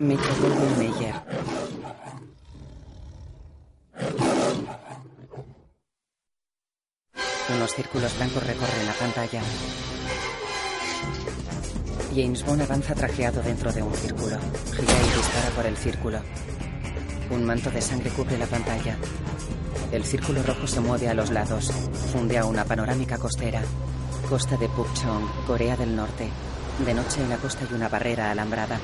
Metro Goldwyn Mayer. Unos círculos blancos recorren la pantalla. James Bond avanza trajeado dentro de un círculo. Gira y dispara por el círculo. Un manto de sangre cubre la pantalla. El círculo rojo se mueve a los lados. Funde a una panorámica costera. Costa de Pukchong, Corea del Norte. De noche en la costa hay una barrera alambrada.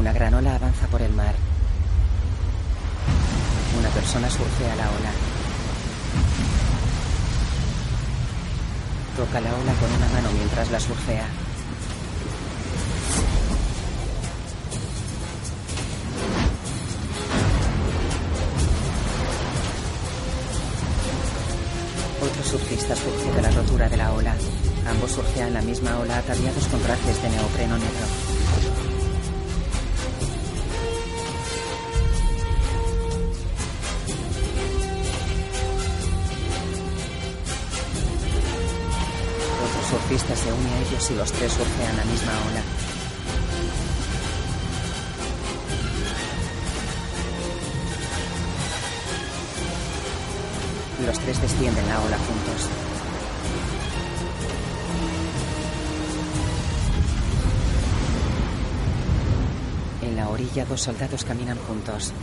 Una granola avanza por el mar. Una persona surfea la ola. Toca la ola con una mano mientras la surfea. Otro surfista surge de la rotura de la ola. Ambos surfean la misma ola ataviados con trajes de neopreno negro. Se une a ellos y los tres surfean la misma ola. Los tres descienden la ola juntos. En la orilla dos soldados caminan juntos.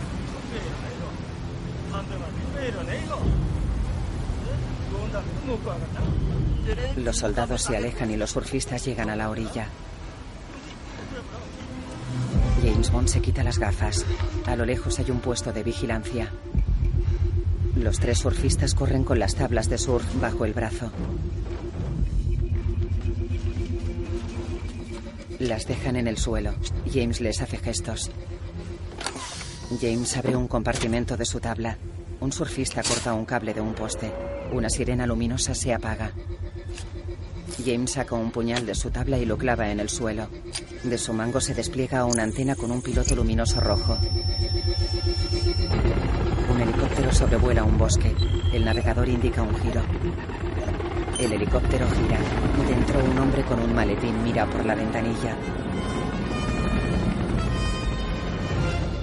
Los soldados se alejan y los surfistas llegan a la orilla. James Bond se quita las gafas. A lo lejos hay un puesto de vigilancia. Los tres surfistas corren con las tablas de surf bajo el brazo. Las dejan en el suelo. James les hace gestos. James abre un compartimento de su tabla. Un surfista corta un cable de un poste. Una sirena luminosa se apaga. James saca un puñal de su tabla y lo clava en el suelo. De su mango se despliega una antena con un piloto luminoso rojo. Un helicóptero sobrevuela un bosque. El navegador indica un giro. El helicóptero gira. Dentro un hombre con un maletín mira por la ventanilla.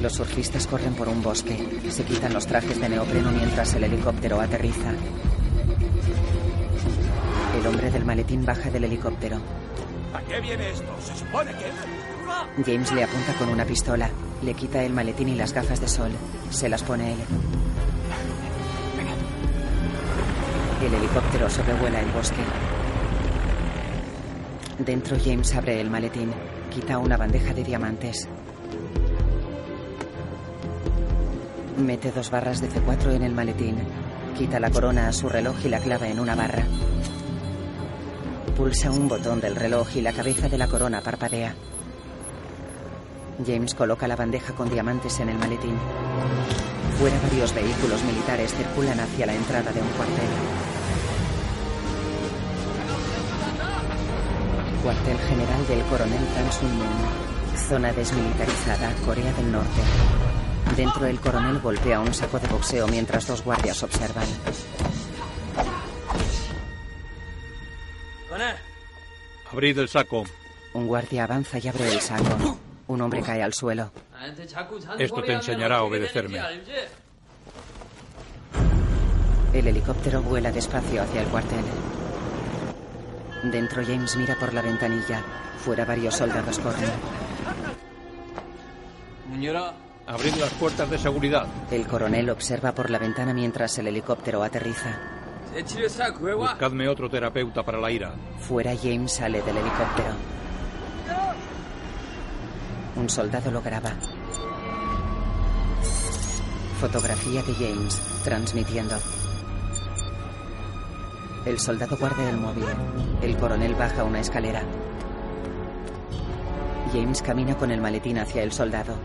Los surfistas corren por un bosque. Se quitan los trajes de neopreno mientras el helicóptero aterriza. Maletín baja del helicóptero. ¿A qué viene esto? Se supone que... James le apunta con una pistola. Le quita el maletín y las gafas de sol. Se las pone él. El helicóptero sobrevuela el bosque. Dentro James abre el maletín. Quita una bandeja de diamantes. Mete dos barras de C4 en el maletín. Quita la corona a su reloj y la clava en una barra. Pulsa un botón del reloj y la cabeza de la corona parpadea. James coloca la bandeja con diamantes en el maletín. Fuera varios vehículos militares circulan hacia la entrada de un cuartel. Cuartel general del coronel Tan Moon. Zona desmilitarizada, Corea del Norte. Dentro el coronel golpea un saco de boxeo mientras dos guardias observan. Abrid el saco. Un guardia avanza y abre el saco. Un hombre cae al suelo. Esto te enseñará a obedecerme. El helicóptero vuela despacio hacia el cuartel. Dentro James mira por la ventanilla. Fuera varios soldados corren. Abrid las puertas de seguridad. El coronel observa por la ventana mientras el helicóptero aterriza. Buscadme otro terapeuta para la ira. Fuera James sale del helicóptero. Un soldado lo graba. Fotografía de James, transmitiendo. El soldado guarda el móvil. El coronel baja una escalera. James camina con el maletín hacia el soldado.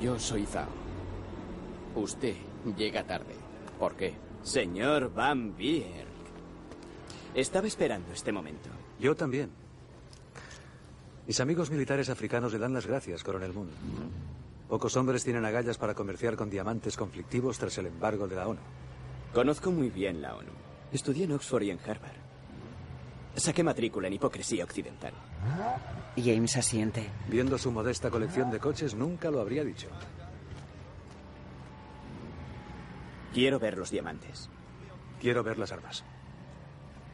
Yo soy Zhao. Usted llega tarde. ¿Por qué? Señor Van Bierk. Estaba esperando este momento. Yo también. Mis amigos militares africanos le dan las gracias, coronel Moon. Pocos hombres tienen agallas para comerciar con diamantes conflictivos tras el embargo de la ONU. Conozco muy bien la ONU. Estudié en Oxford y en Harvard. Saqué matrícula en hipocresía occidental. James asiente. Viendo su modesta colección de coches, nunca lo habría dicho. Quiero ver los diamantes. Quiero ver las armas.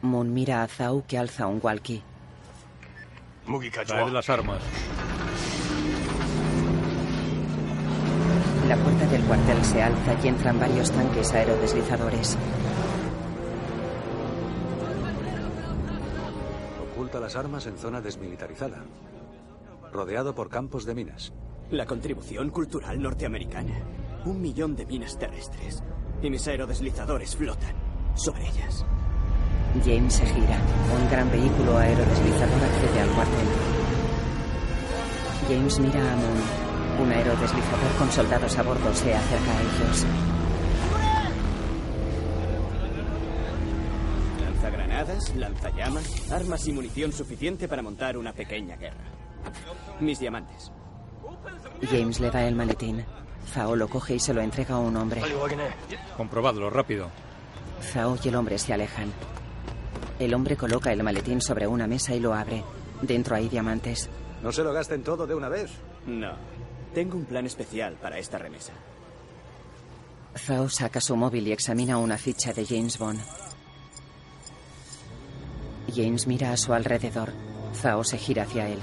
Moon mira a Zhao que alza un walkie. Traed las armas. La puerta del cuartel se alza y entran varios tanques aerodeslizadores. Oculta las armas en zona desmilitarizada. Rodeado por campos de minas. La contribución cultural norteamericana. Un millón de minas terrestres. Y mis aerodeslizadores flotan sobre ellas. James se gira. Un gran vehículo aerodeslizador accede al cuartel. James mira a Moon. Un aerodeslizador con soldados a bordo se acerca a ellos. Lanzagranadas, lanzallamas, armas y munición suficiente para montar una pequeña guerra. Mis diamantes. James le da el maletín. Zhao lo coge y se lo entrega a un hombre. Comprobadlo, rápido. Zhao y el hombre se alejan. El hombre coloca el maletín sobre una mesa y lo abre. Dentro hay diamantes. No se lo gasten todo de una vez. No. Tengo un plan especial para esta remesa. Zhao saca su móvil y examina una ficha de James Bond. James mira a su alrededor. Zhao se gira hacia él.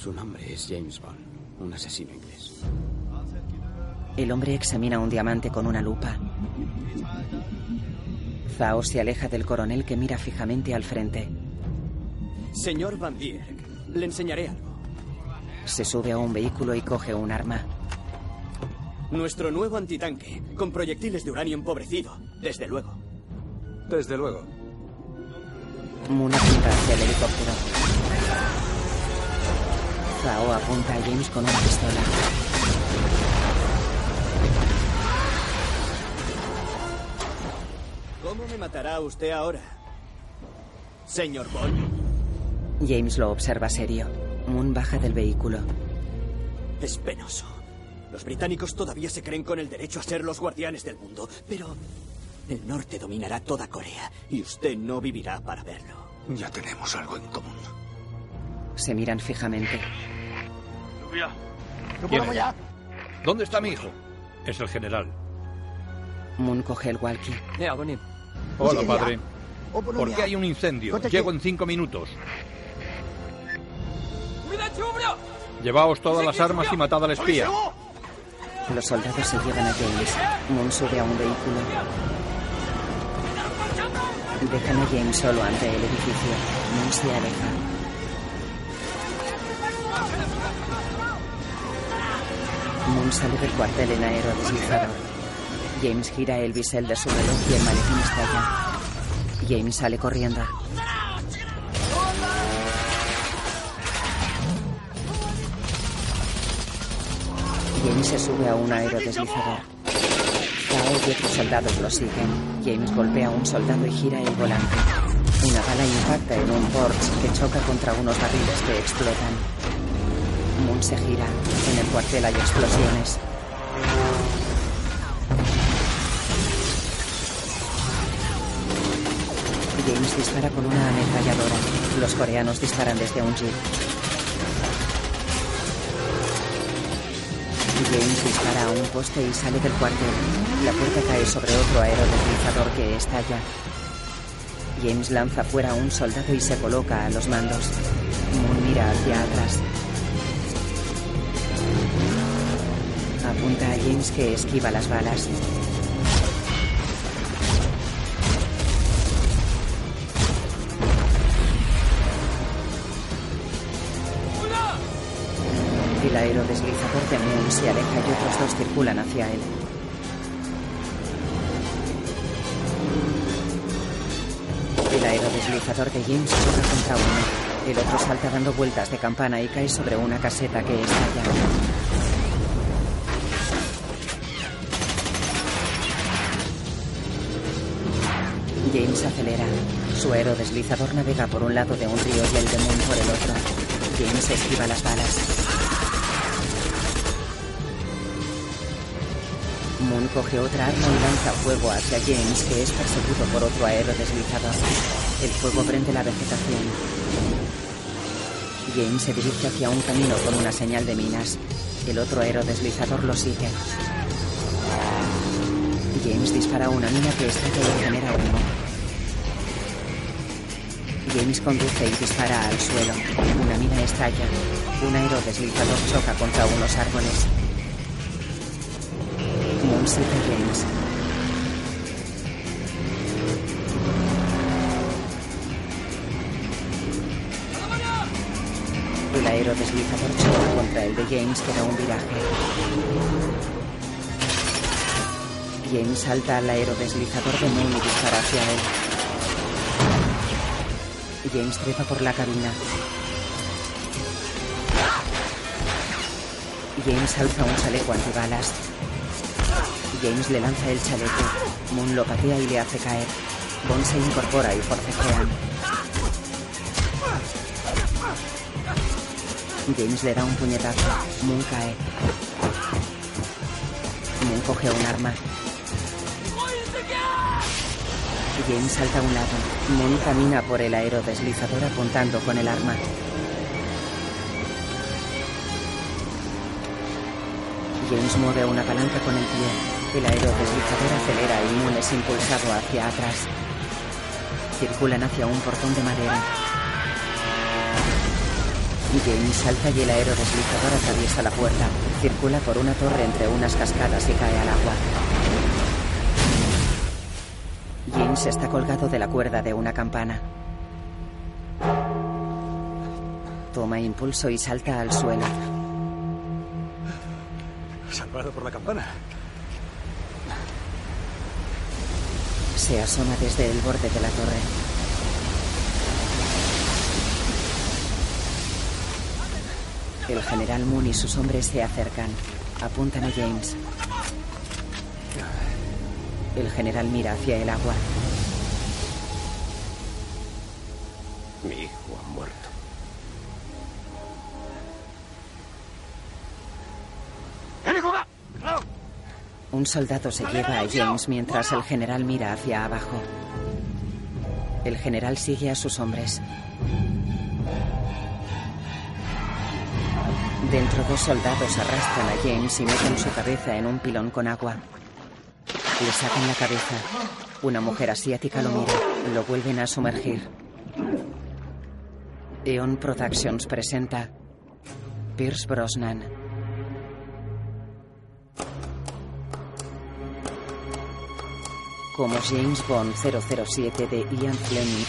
Su nombre es James Bond, un asesino inglés. El hombre examina un diamante con una lupa. Zhao se aleja del coronel que mira fijamente al frente. Señor Van Dierk, le enseñaré algo. Se sube a un vehículo y coge un arma. Nuestro nuevo antitanque, con proyectiles de uranio empobrecido, desde luego. Desde luego. Moon apunta hacia el helicóptero. Zhao apunta a James con una pistola. ¿Cómo me matará usted ahora? Señor Bond. James lo observa serio. Moon baja del vehículo. Es penoso. Los británicos todavía se creen con el derecho a ser los guardianes del mundo, pero el norte dominará toda Corea y usted no vivirá para verlo. Ya tenemos algo en común. Se miran fijamente. ¿Quién es? ¿Dónde está mi hijo? Es el general. Moon coge el walkie. Hola, padre. ¿Por qué hay un incendio? Llego en cinco minutos. Llevaos todas las armas y matad al espía. Los soldados se llevan a James. Moon sube a un vehículo. Dejan a James solo ante el edificio. Moon se aleja. Moon sale del cuartel en aerodeslizador. James gira el bisel de su reloj y el maletín estalla. James sale corriendo. James se sube a un aerodeslizador. Zhao y otros soldados lo siguen. James golpea a un soldado y gira el volante. Una bala impacta en un Porsche que choca contra unos barriles que explotan. Moon se gira. En el cuartel hay explosiones. James dispara con una ametralladora. Los coreanos disparan desde un jeep. James dispara a un poste y sale del cuartel. La puerta cae sobre otro aerodeslizador que estalla. James lanza fuera a un soldado y se coloca a los mandos. Moon mira hacia atrás. A James que esquiva las balas. El aerodeslizador de Moon se aleja y otros dos circulan hacia él. El aerodeslizador de James choca contra uno. El otro salta dando vueltas de campana y cae sobre una caseta que estalla. James acelera. Su aerodeslizador navega por un lado de un río y el de Moon por el otro. James esquiva las balas. Moon coge otra arma y lanza fuego hacia James, que es perseguido por otro aerodeslizador. El fuego prende la vegetación. James se dirige hacia un camino con una señal de minas. El otro aerodeslizador lo sigue. Dispara una mina que estalla y genera humo. James conduce y dispara al suelo. Una mina estalla. Un aerodeslizador choca contra unos árboles. Moon sigue James. El aerodeslizador choca contra el de James que da un viraje. James salta al aerodeslizador de Moon y dispara hacia él. James trepa por la cabina. James alza un chaleco antibalas. James le lanza el chaleco. Moon lo patea y le hace caer. Bond se incorpora y forcejean. James le da un puñetazo. Moon cae. Moon coge un arma. James salta a un lado. Moon camina por el aerodeslizador apuntando con el arma. James mueve una palanca con el pie. El aerodeslizador acelera y Moon es impulsado hacia atrás. Circulan hacia un portón de madera. James salta y el aerodeslizador atraviesa la puerta. Circula por una torre entre unas cascadas y cae al agua. James está colgado de la cuerda de una campana. Toma impulso y salta al suelo. Salvado por la campana. Se asoma desde el borde de la torre. El general Moon y sus hombres se acercan. Apuntan a James. El general mira hacia el agua. Un soldado se lleva a James mientras el general mira hacia abajo. El general sigue a sus hombres. Dentro dos soldados arrastran a James y meten su cabeza en un pilón con agua. Le sacan la cabeza. Una mujer asiática lo mira. Lo vuelven a sumergir. Eon Productions presenta Pierce Brosnan. Como James Bond 007 de Ian Fleming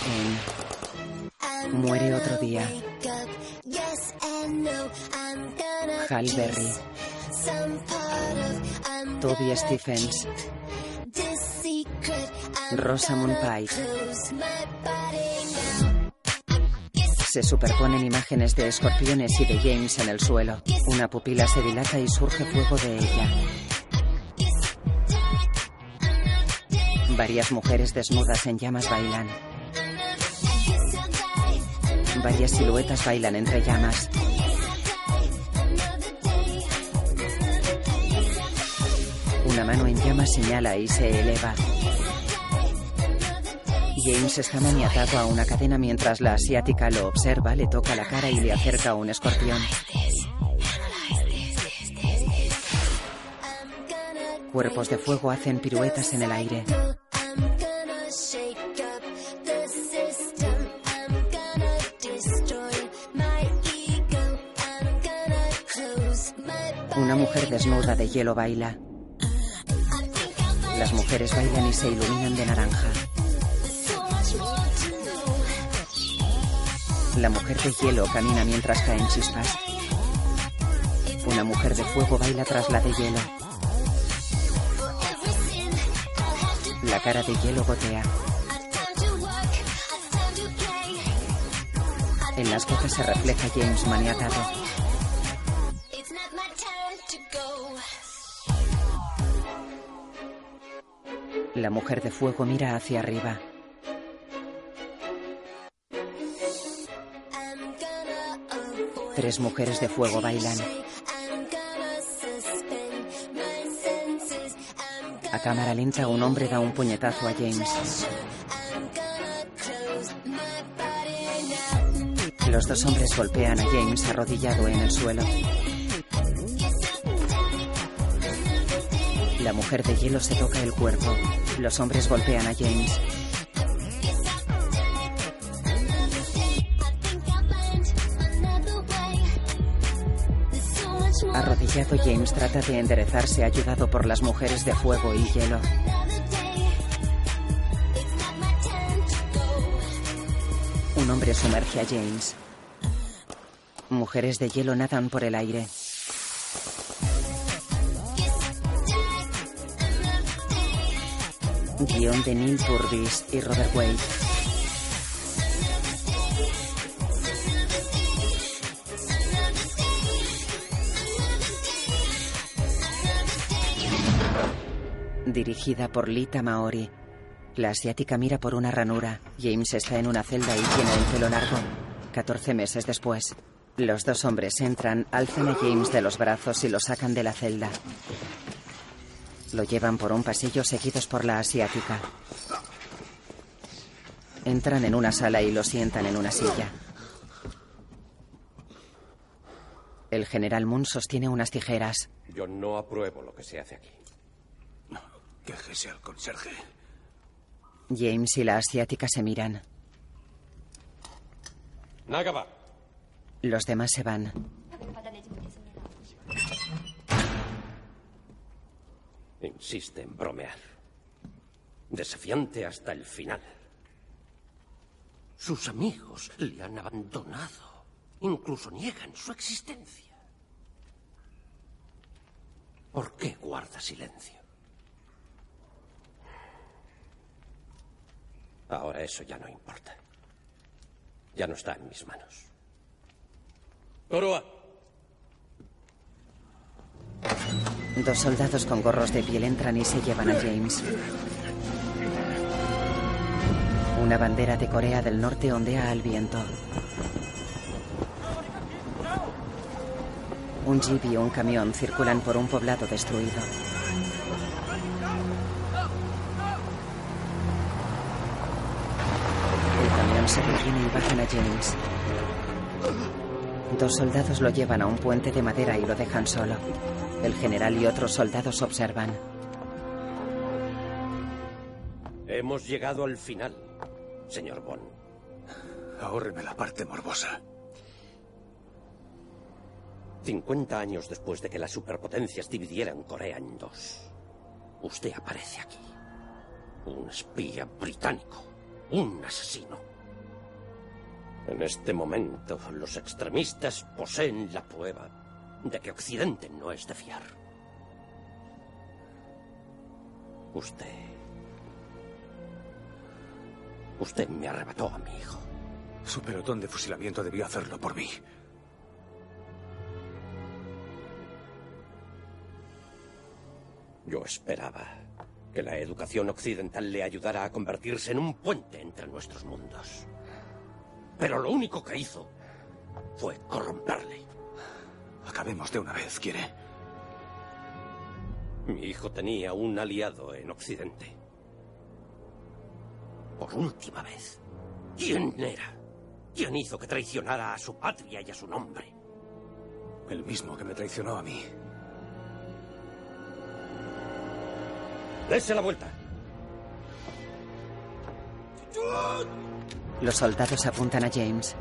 Muere otro día. Hal Berry. Toby Stephens. Rosamund Pike. Se superponen imágenes de escorpiones y de James en el suelo. Una pupila se dilata y surge fuego de ella. Varias mujeres desnudas en llamas bailan. Varias siluetas bailan entre llamas. Una mano en llamas señala y se eleva. James está maniatado a una cadena mientras la asiática lo observa, le toca la cara y le acerca un escorpión. Cuerpos de fuego hacen piruetas en el aire. Una mujer desnuda de hielo baila. Las mujeres bailan y se iluminan de naranja. La mujer de hielo camina mientras caen chispas. Una mujer de fuego baila tras la de hielo. La cara de hielo gotea. En las gafas se refleja James maniatado. La mujer de fuego mira hacia arriba. Tres mujeres de fuego bailan. cámara lenta, un hombre da un puñetazo a James. Los dos hombres golpean a James arrodillado en el suelo. La mujer de hielo se toca el cuerpo. Los hombres golpean a James. Arrodillado James trata de enderezarse ayudado por las mujeres de fuego y hielo. Un hombre sumerge a James. Mujeres de hielo nadan por el aire. Guión de Neil Purvis y Robert Wade. Dirigida por Lita Maori. La asiática mira por una ranura. James está en una celda y tiene el pelo largo. 14 meses después. Los dos hombres entran, alzan a James de los brazos y lo sacan de la celda. Lo llevan por un pasillo seguidos por la asiática. Entran en una sala y lo sientan en una silla. El general Moon sostiene unas tijeras. Yo no apruebo lo que se hace aquí. Quéjese al conserje. James y la asiática se miran. Nagaba. Los demás se van. Insiste en bromear. Desafiante hasta el final. Sus amigos le han abandonado. Incluso niegan su existencia. ¿Por qué guarda silencio? Ahora eso ya no importa. Ya no está en mis manos. Oroa. Dos soldados con gorros de piel entran y se llevan a James. Una bandera de Corea del Norte ondea al viento. Un jeep y un camión circulan por un poblado destruido. El camión se detiene y bajan a James. Dos soldados lo llevan a un puente de madera y lo dejan solo. El general y otros soldados observan. Hemos llegado al final, señor Bond. Ahórreme la parte morbosa. 50 años después de que las superpotencias dividieran Corea en dos, usted aparece aquí. Un espía británico. Un asesino. En este momento, los extremistas poseen la prueba de que Occidente no es de fiar. Usted... Usted me arrebató a mi hijo. Su pelotón de fusilamiento debió hacerlo por mí. Yo esperaba que la educación occidental le ayudara a convertirse en un puente entre nuestros mundos. Pero lo único que hizo fue corromperle. Acabemos de una vez, ¿quiere? Mi hijo tenía un aliado en Occidente. Por última vez. ¿Quién era? ¿Quién hizo que traicionara a su patria y a su nombre? El mismo que me traicionó a mí. Dese la vuelta. Los soldados apuntan a James.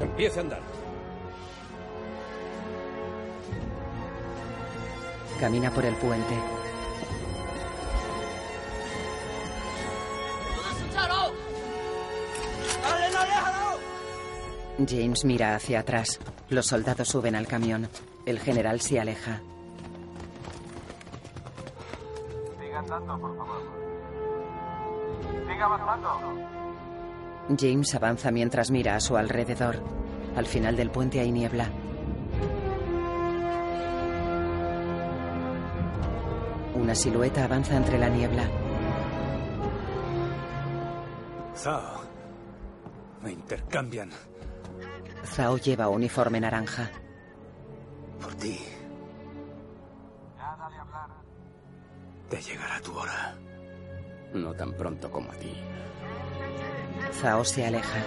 Empiece a andar. Camina por el puente. James mira hacia atrás. Los soldados suben al camión. El general se aleja. Siga andando, por favor. Siga avanzando. James avanza mientras mira a su alrededor. Al final del puente hay niebla. Una silueta avanza entre la niebla. Zao. Me intercambian. Zhao lleva uniforme naranja. ¿Por ti. Ya dale a hablar. Te llegará tu hora. No tan pronto como a ti. Zhao se aleja.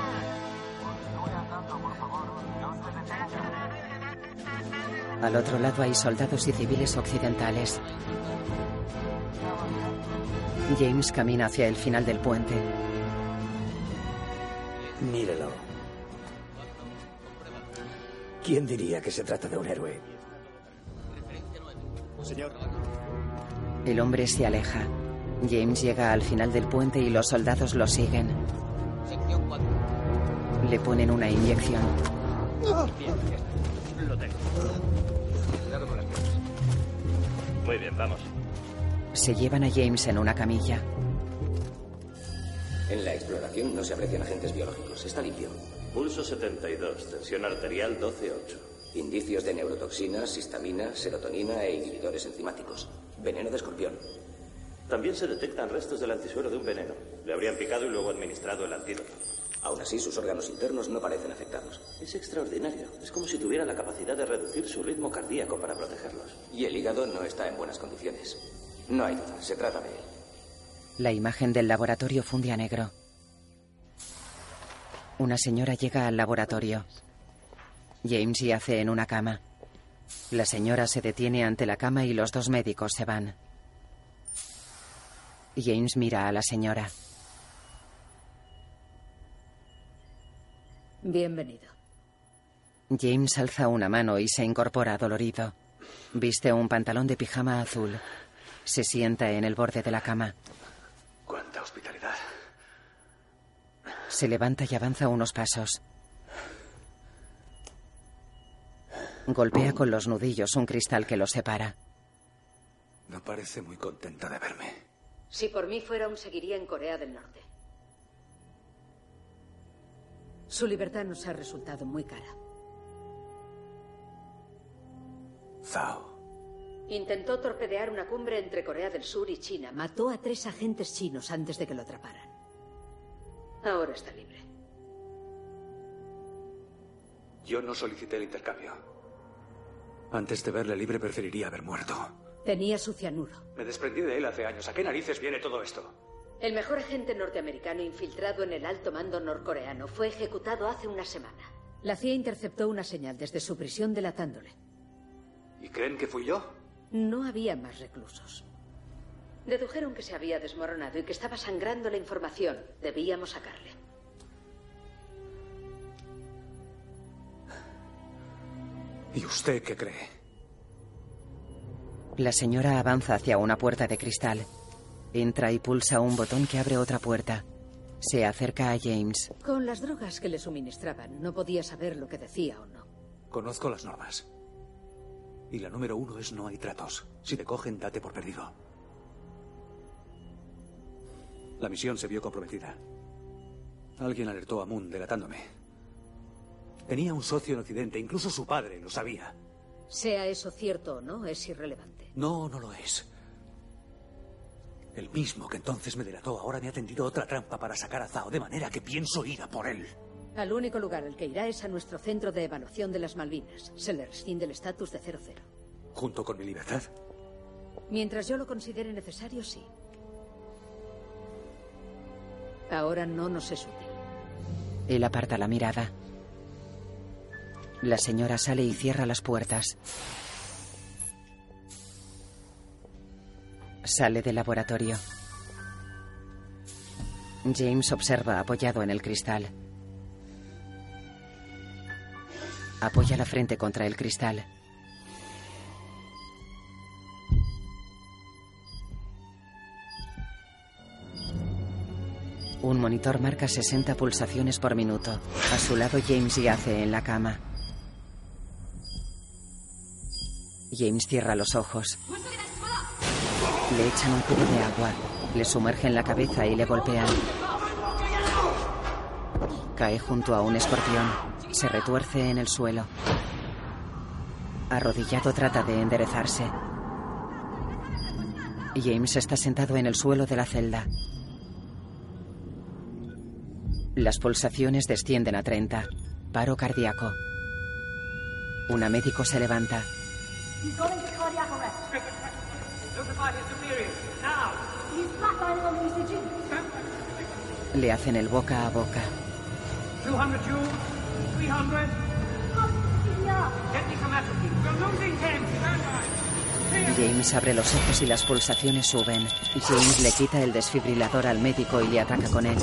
Al otro lado hay soldados y civiles occidentales. James camina hacia el final del puente. Mírelo. ¿Quién diría que se trata de un héroe? Señor, El hombre se aleja. James llega al final del puente y los soldados lo siguen. Le ponen una inyección. Lo tengo. Cuidado con las piernas. Muy bien, vamos. Se llevan a James en una camilla. En la exploración no se aprecian agentes biológicos. Está limpio. Pulso 72, tensión arterial 12.8. Indicios de neurotoxinas, histamina, serotonina e inhibidores enzimáticos. Veneno de escorpión. También se detectan restos del antisuero de un veneno. Le habrían picado y luego administrado el antídoto. Aún así, sus órganos internos no parecen afectados. Es extraordinario. Es como si tuviera la capacidad de reducir su ritmo cardíaco para protegerlos. Y el hígado no está en buenas condiciones. No hay duda, se trata de él. La imagen del laboratorio funde a negro. Una señora llega al laboratorio. James yace en una cama. La señora se detiene ante la cama y los dos médicos se van. James mira a la señora. Bienvenido. James alza una mano y se incorpora dolorido. Viste un pantalón de pijama azul. Se sienta en el borde de la cama. Cuánta hospitalidad. Se levanta y avanza unos pasos. Golpea con los nudillos un cristal que los separa. No parece muy contenta de verme. Si por mí fuera, aún seguiría en Corea del Norte. Su libertad nos ha resultado muy cara. Zhao. Intentó torpedear una cumbre entre Corea del Sur y China. Mató a tres agentes chinos antes de que lo atraparan. Ahora está libre. Yo no solicité el intercambio. Antes de verle libre preferiría haber muerto. Tenía su cianuro. Me desprendí de él hace años. ¿A qué narices viene todo esto? El mejor agente norteamericano infiltrado en el alto mando norcoreano fue ejecutado hace una semana. La CIA interceptó una señal desde su prisión delatándole. ¿Y creen que fui yo? No había más reclusos. Dedujeron que se había desmoronado y que estaba sangrando la información. Debíamos sacarle. ¿Y usted qué cree? La señora avanza hacia una puerta de cristal. Entra y pulsa un botón que abre otra puerta. Se acerca a James. Con las drogas que le suministraban, no podía saber lo que decía o no. Conozco las normas. Y la número uno es no hay tratos. Si te cogen, date por perdido. La misión se vio comprometida. Alguien alertó a Moon delatándome. Tenía un socio en Occidente, incluso su padre lo sabía. Sea eso cierto o no, es irrelevante. No, no lo es. El mismo que entonces me delató ahora me ha tendido otra trampa para sacar a Zhao, de manera que pienso ir a por él. Al único lugar al que irá es a nuestro centro de evaluación de las Malvinas. Se le rescinde el estatus de 00. ¿Junto con mi libertad? Mientras yo lo considere necesario, sí. Ahora no nos es útil. Él aparta la mirada. La señora sale y cierra las puertas. Sale del laboratorio. James observa apoyado en el cristal. Apoya la frente contra el cristal. Un monitor marca 60 pulsaciones por minuto. A su lado James yace en la cama. James cierra los ojos. Le echan un cubo de agua, le sumergen la cabeza y le golpean. Cae junto a un escorpión. Se retuerce en el suelo. Arrodillado trata de enderezarse. James está sentado en el suelo de la celda. Las pulsaciones descienden a 30. Paro cardíaco. Una médico se levanta. Le hacen el boca a boca. 200 joules, 300. Get me some atropine. We're losing him. Stand by. James abre los ojos y las pulsaciones suben. James le quita el desfibrilador al médico y le ataca con él.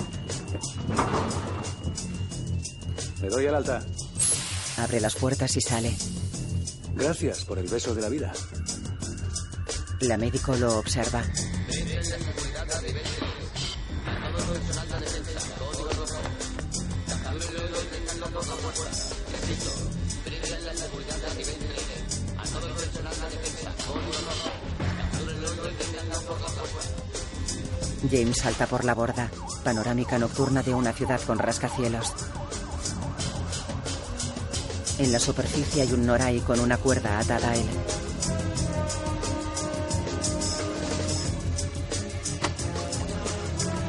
Me doy al alta. Abre las puertas y sale. Gracias por el beso de la vida. La médico lo observa. James salta por la borda. Panorámica nocturna de una ciudad con rascacielos. En la superficie hay un Norai con una cuerda atada a él.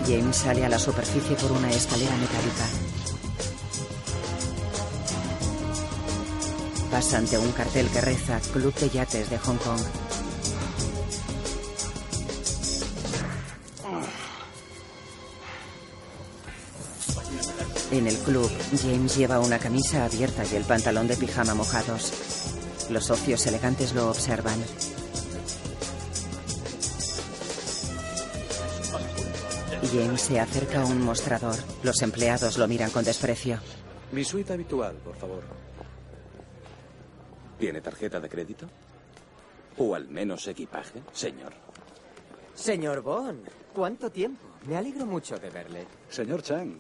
James sale a la superficie por una escalera metálica. Pasa ante un cartel que reza Club de Yates de Hong Kong. En el club, James lleva una camisa abierta y el pantalón de pijama mojados. Los socios elegantes lo observan. James se acerca a un mostrador. Los empleados lo miran con desprecio. Mi suite habitual, por favor. ¿Tiene tarjeta de crédito? ¿O al menos equipaje, señor? Señor Bond, ¿cuánto tiempo? Me alegro mucho de verle. Señor Chang.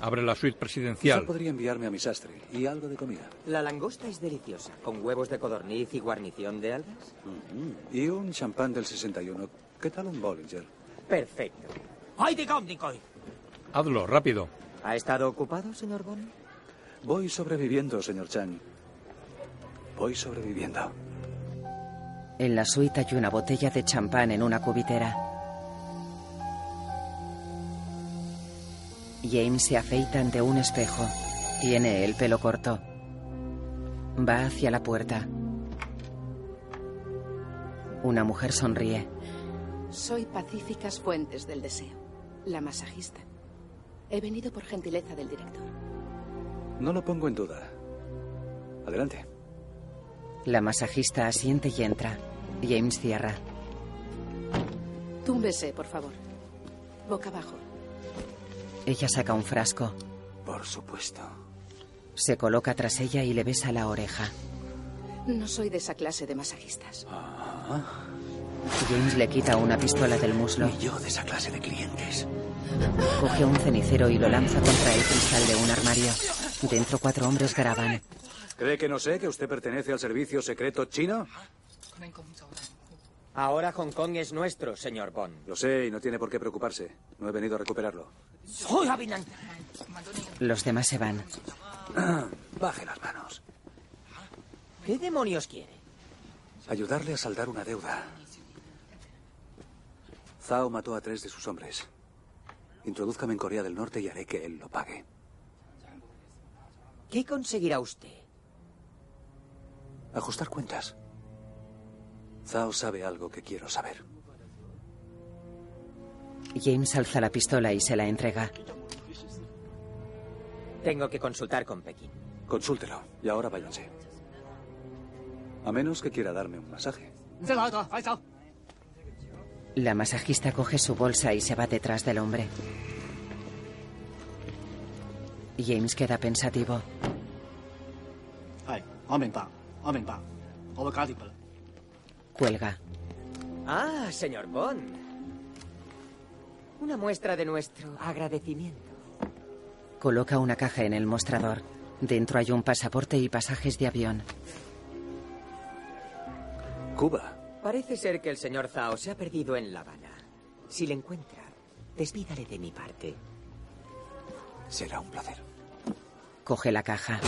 Abre la suite Quizá presidencial. podría enviarme a mi sastre y algo de comida. La langosta es deliciosa, con huevos de codorniz y guarnición de algas. Y un champán del 61. ¿Qué tal un Bollinger? Perfecto. Hazlo, rápido. ¿Ha estado ocupado, señor Bond? Voy sobreviviendo, señor Chang. Voy sobreviviendo. En la suite hay una botella de champán en una cubitera. James se afeita ante un espejo. Tiene el pelo corto. Va hacia la puerta. Una mujer sonríe. Soy Pacíficas Fuentes del Deseo, la masajista. He venido por gentileza del director. No lo pongo en duda. Adelante. La masajista asiente y entra. James cierra. Túmbese, por favor. Boca abajo. Ella saca un frasco. Por supuesto. Se coloca tras ella y le besa la oreja. No soy de esa clase de masajistas. James le quita una pistola del muslo. Y yo de esa clase de clientes. Coge un cenicero y lo lanza contra el cristal de un armario. Dentro cuatro hombres graban. ¿Cree que no sé que usted pertenece al servicio secreto chino? Ahora Hong Kong es nuestro, señor Bond. Lo sé y no tiene por qué preocuparse. No he venido a recuperarlo. Los demás se van. Baje las manos. ¿Qué demonios quiere? Ayudarle a saldar una deuda. Zhao mató a tres de sus hombres. Introdúzcame en Corea del Norte y haré que él lo pague. ¿Qué conseguirá usted? Ajustar cuentas. Zhao sabe algo que quiero saber. James alza la pistola y se la entrega. Tengo que consultar con Pekín. Consúltelo y ahora váyanse. A menos que quiera darme un masaje. La masajista coge su bolsa y se va detrás del hombre. James queda pensativo. Cuelga. Ah, señor Bond. Una muestra de nuestro agradecimiento. Coloca una caja en el mostrador. Dentro hay un pasaporte y pasajes de avión. Cuba. Parece ser que el señor Zhao se ha perdido en La Habana. Si le encuentra, despídale de mi parte. Será un placer. Coge la caja.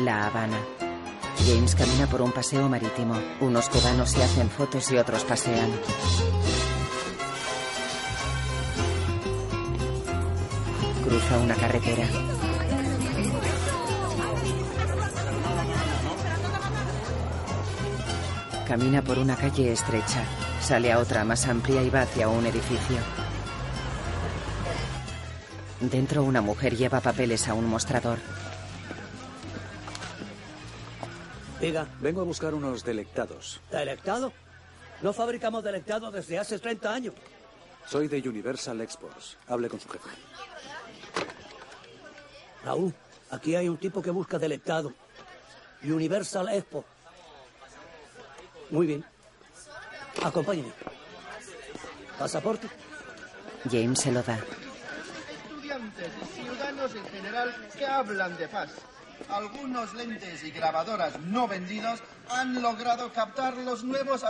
La Habana. James camina por un paseo marítimo. Unos cubanos se hacen fotos y otros pasean. Cruza una carretera. Camina por una calle estrecha. Sale a otra más amplia y va hacia un edificio. Dentro una mujer lleva papeles a un mostrador. Diga. Vengo a buscar unos delectados. ¿Delectado? No fabricamos delectados desde hace 30 años. Soy de Universal Exports. Hable con su jefe. Raúl, aquí hay un tipo que busca delectado. Universal Expo. Muy bien. Acompáñeme. ¿Pasaporte? James se lo da. Estudiantes y ciudadanos en general que hablan de paz. Algunos lentes y grabadoras no vendidos han logrado captar los nuevos...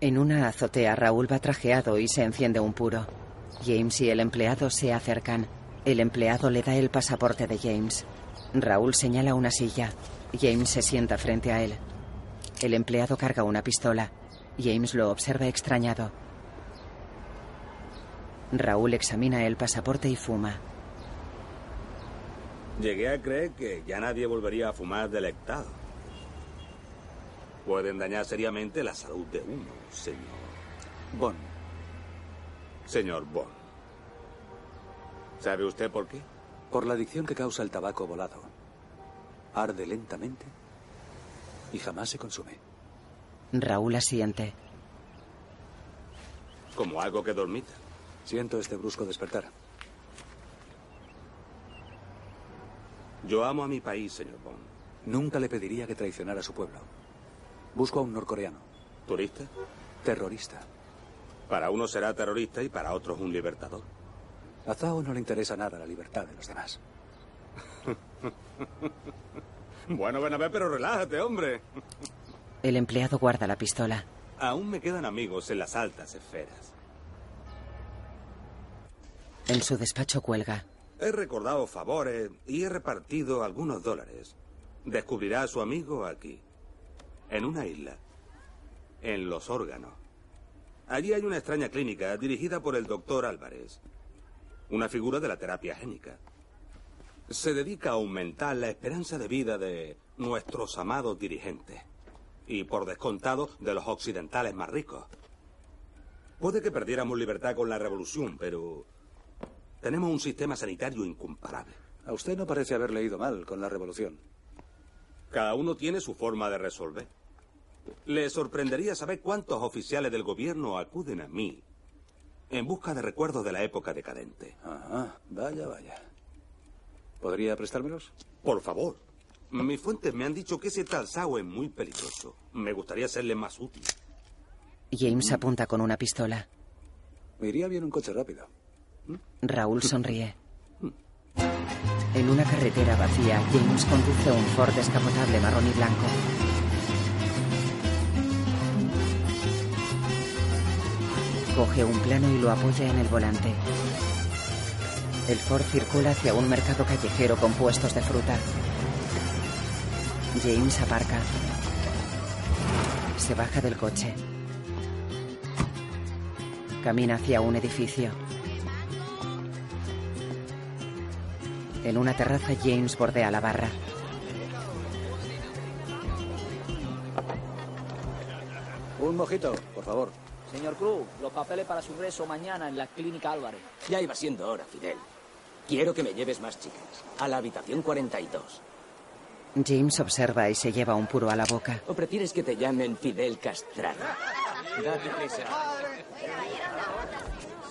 En una azotea, Raúl va trajeado y se enciende un puro. James y el empleado se acercan. El empleado le da el pasaporte de James. Raúl señala una silla. James se sienta frente a él. El empleado carga una pistola. James lo observa extrañado. Raúl examina el pasaporte y fuma. Llegué a creer que ya nadie volvería a fumar delectado. Pueden dañar seriamente la salud de uno, señor. Bond. Señor Bond. ¿Sabe usted por qué? Por la adicción que causa el tabaco volado. Arde lentamente y jamás se consume. Raúl asiente. Como algo que dormita. Siento este brusco despertar. Yo amo a mi país, señor Bond. Nunca le pediría que traicionara a su pueblo. Busco a un norcoreano. ¿Turista? Terrorista. Para uno será terrorista y para otros un libertador. A Zhao no le interesa nada la libertad de los demás. bueno, ver, pero relájate, hombre. El empleado guarda la pistola. Aún me quedan amigos en las altas esferas. En su despacho cuelga. He recordado favores y he repartido algunos dólares. Descubrirá a su amigo aquí, en una isla, en los órganos. Allí hay una extraña clínica dirigida por el doctor Álvarez, una figura de la terapia génica. Se dedica a aumentar la esperanza de vida de nuestros amados dirigentes y, por descontado, de los occidentales más ricos. Puede que perdiéramos libertad con la revolución, pero tenemos un sistema sanitario incomparable. A usted no parece haber leído mal con la revolución. Cada uno tiene su forma de resolver. Le sorprendería saber cuántos oficiales del gobierno acuden a mí en busca de recuerdos de la época decadente. Ajá, vaya, vaya. ¿Podría prestármelos? Por favor. Mis fuentes me han dicho que ese tal Sao es muy peligroso. Me gustaría serle más útil. James apunta con una pistola. Me iría bien un coche rápido. Raúl sonríe. En una carretera vacía, James conduce un Ford descapotable marrón y blanco. Coge un plano y lo apoya en el volante. El Ford circula hacia un mercado callejero con puestos de fruta. James aparca. Se baja del coche. Camina hacia un edificio. En una terraza, James bordea la barra. Un mojito, por favor. Señor Cruz, los papeles para su rezo mañana en la clínica Álvarez. Ya iba siendo hora, Fidel. Quiero que me lleves más chicas. A la habitación 42. James observa y se lleva un puro a la boca. ¿O prefieres que te llamen Fidel Castrado? Date prisa.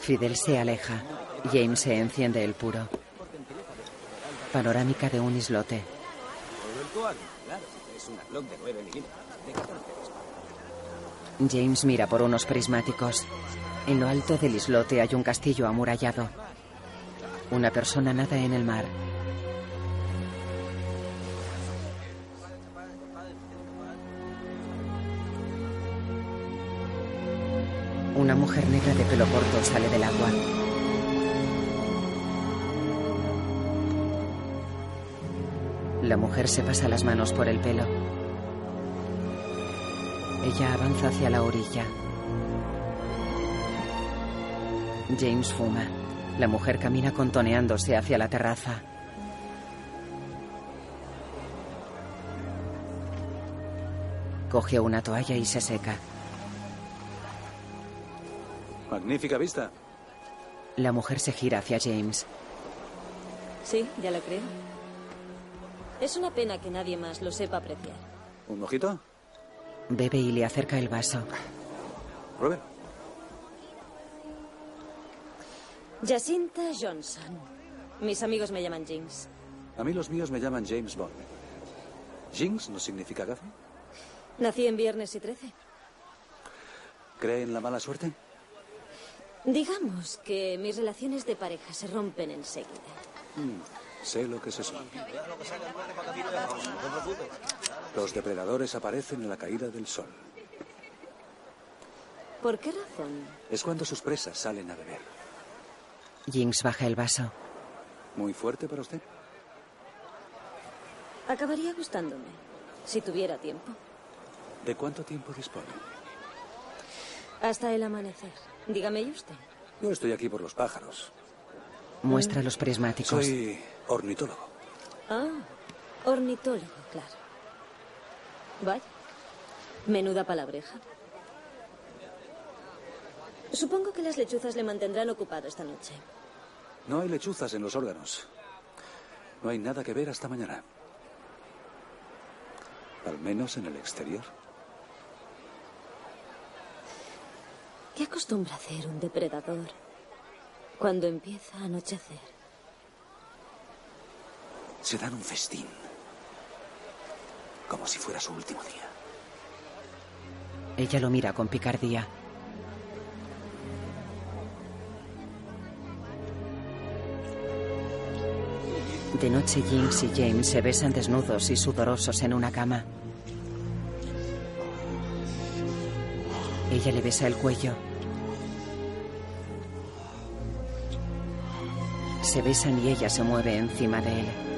Fidel se aleja. James se enciende el puro. Panorámica de un islote. Es una Glock de 9 milímetros. De 14 James mira por unos prismáticos. En lo alto del islote hay un castillo amurallado. Una persona nada en el mar. Una mujer negra de pelo corto sale del agua. La mujer se pasa las manos por el pelo. Ella avanza hacia la orilla. James fuma. La mujer camina contoneándose hacia la terraza. Coge una toalla y se seca. Magnífica vista. La mujer se gira hacia James. Sí, ya lo creo. Es una pena que nadie más lo sepa apreciar. ¿Un mojito? Bebe y le acerca el vaso. Pruébelo. Jacinta Johnson. Mis amigos me llaman Jinx. A mí los míos me llaman James Bond. ¿Jinx no significa gafe? Nací en viernes y 13. ¿Cree en la mala suerte? Digamos que mis relaciones de pareja se rompen enseguida. Mm, sé lo que es eso. Los depredadores aparecen en la caída del sol. ¿Por qué razón? Es cuando sus presas salen a beber. Jinx baja el vaso. ¿Muy fuerte para usted? Acabaría gustándome, si tuviera tiempo. ¿De cuánto tiempo dispone? Hasta el amanecer. Dígame ¿y usted. Yo estoy aquí por los pájaros. Muestra los prismáticos. Soy ornitólogo. Ah, ornitólogo, claro. Vaya. Menuda palabreja. Supongo que las lechuzas le mantendrán ocupado esta noche. No hay lechuzas en los órganos. No hay nada que ver hasta mañana. Al menos en el exterior. ¿Qué acostumbra hacer un depredador cuando empieza a anochecer? Se dan un festín. Como si fuera su último día. Ella lo mira con picardía. De noche, Jinx y James se besan desnudos y sudorosos en una cama. Ella le besa el cuello. Se besan y ella se mueve encima de él.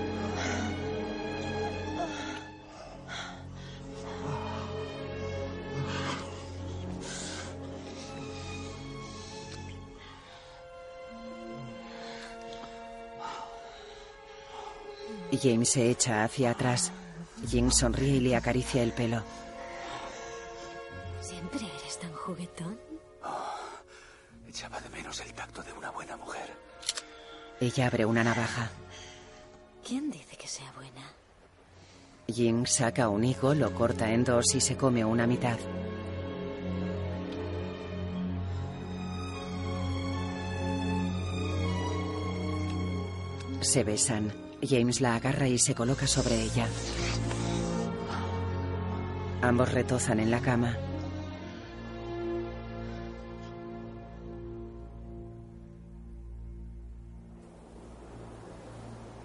James se echa hacia atrás. Jinx sonríe y le acaricia el pelo. ¿Siempre eres tan juguetón? Echaba de menos el tacto de una buena mujer. Ella abre una navaja. ¿Quién dice que sea buena? Jinx saca un higo, lo corta en dos y se come una mitad. Se besan. James la agarra y se coloca sobre ella. Ambos retozan en la cama.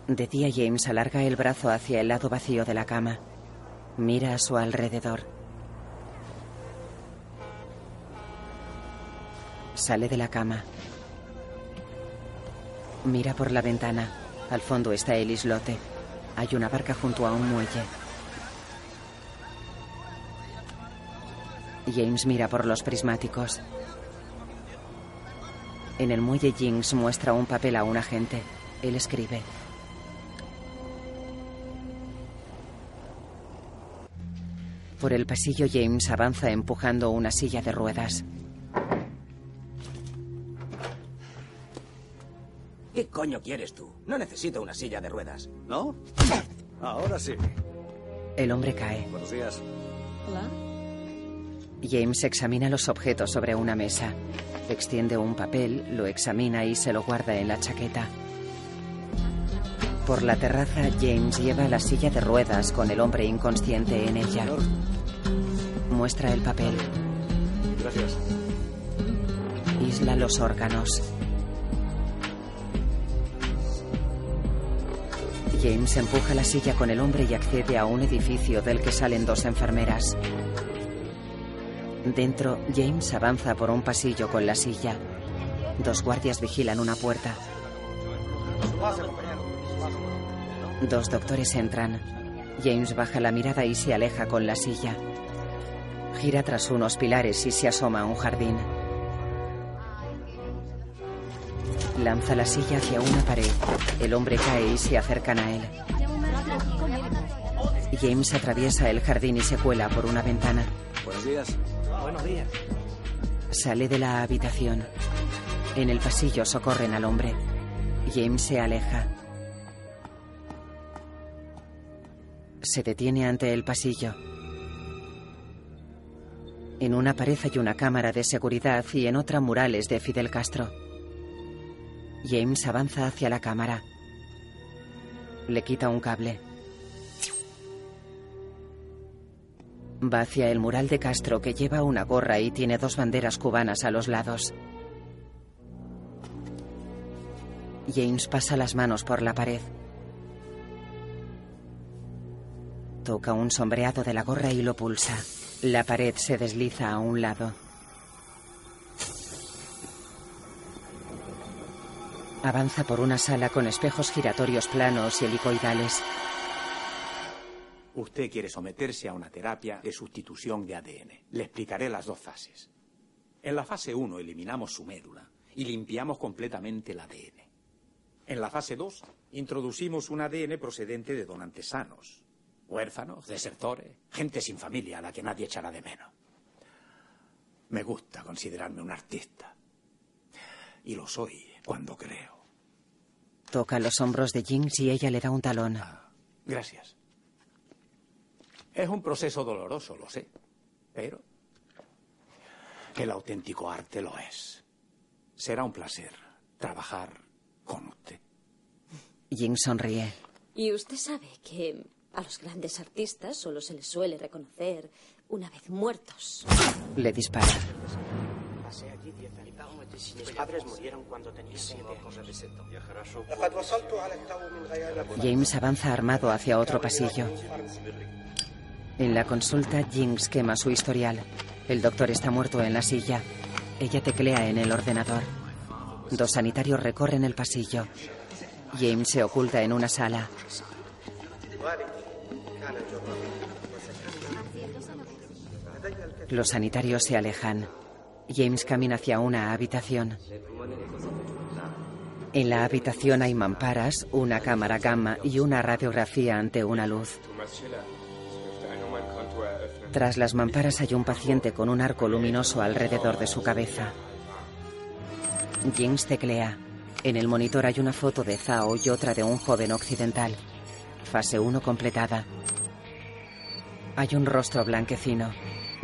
De día James alarga el brazo hacia el lado vacío de la cama. Mira a su alrededor. Sale de la cama. Mira por la ventana. Al fondo está el islote. Hay una barca junto a un muelle. James mira por los prismáticos. En el muelle Jinx muestra un papel a un agente. Él escribe. Por el pasillo James avanza empujando una silla de ruedas. Coño quieres tú? No necesito una silla de ruedas. ¿No? Ahora sí. El hombre cae. Buenos días. Hola. James examina los objetos sobre una mesa. Extiende un papel, lo examina y se lo guarda en la chaqueta. Por la terraza, James lleva la silla de ruedas con el hombre inconsciente en ella. Muestra el papel. Gracias. Isla los órganos. James empuja la silla con el hombre y accede a un edificio del que salen dos enfermeras. Dentro, James avanza por un pasillo con la silla. Dos guardias vigilan una puerta. Dos doctores entran. James baja la mirada y se aleja con la silla. Gira tras unos pilares y se asoma a un jardín. Lanza la silla hacia una pared. El hombre cae y se acercan a él. James atraviesa el jardín y se cuela por una ventana. Buenos días. Buenos días. Sale de la habitación. En el pasillo socorren al hombre. James se aleja. Se detiene ante el pasillo. En una pared hay una cámara de seguridad y en otra murales de Fidel Castro. James avanza hacia la cámara. Le quita un cable. Va hacia el mural de Castro que lleva una gorra y tiene dos banderas cubanas a los lados. James pasa las manos por la pared. Toca un sombreado de la gorra y lo pulsa. La pared se desliza a un lado. Avanza por una sala con espejos giratorios planos y helicoidales. Usted quiere someterse a una terapia de sustitución de ADN. Le explicaré las dos fases. En la fase 1 eliminamos su médula y limpiamos completamente el ADN. En la fase 2 introducimos un ADN procedente de donantes sanos, huérfanos, desertores, gente sin familia a la que nadie echará de menos. Me gusta considerarme un artista. Y lo soy cuando creo. Toca los hombros de Jinx y ella le da un talón. Gracias. Es un proceso doloroso, lo sé. Pero el auténtico arte lo es. Será un placer trabajar con usted. Jinx sonríe. Y usted sabe que a los grandes artistas solo se les suele reconocer una vez muertos. Le dispara. Mis padres murieron cuando tenía siete años. James avanza armado hacia otro pasillo. En la consulta, Jinx quema su historial. El doctor está muerto en la silla. Ella teclea en el ordenador. Dos sanitarios recorren el pasillo. James se oculta en una sala. Los sanitarios se alejan. James camina hacia una habitación. En la habitación hay mamparas, una cámara gamma y una radiografía ante una luz. Tras las mamparas hay un paciente con un arco luminoso alrededor de su cabeza. James teclea. En el monitor hay una foto de Zhao y otra de un joven occidental. Fase 1 completada. Hay un rostro blanquecino.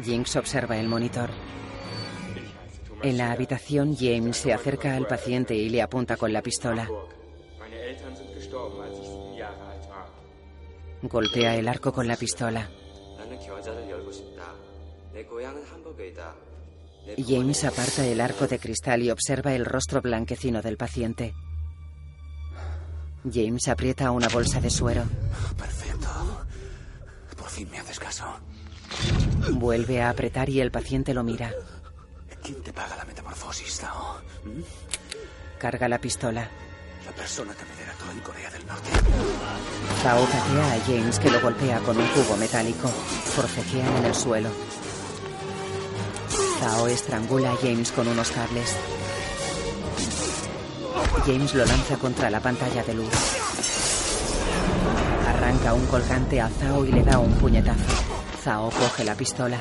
Jinx observa el monitor. En la habitación, James se acerca al paciente y le apunta con la pistola. Golpea el arco con la pistola. James aparta el arco de cristal y observa el rostro blanquecino del paciente. James aprieta una bolsa de suero. Perfecto. Por fin me haces caso. Vuelve a apretar y el paciente lo mira. ¿Quién te paga la metamorfosis, Tao? ¿Mm? Carga la pistola. La persona que me delató en Corea del Norte. Tao patea a James que lo golpea con un cubo metálico. Forcejean en el suelo. Tao estrangula a James con unos cables. James lo lanza contra la pantalla de luz. Arranca un colgante a Zhao y le da un puñetazo. Zhao coge la pistola.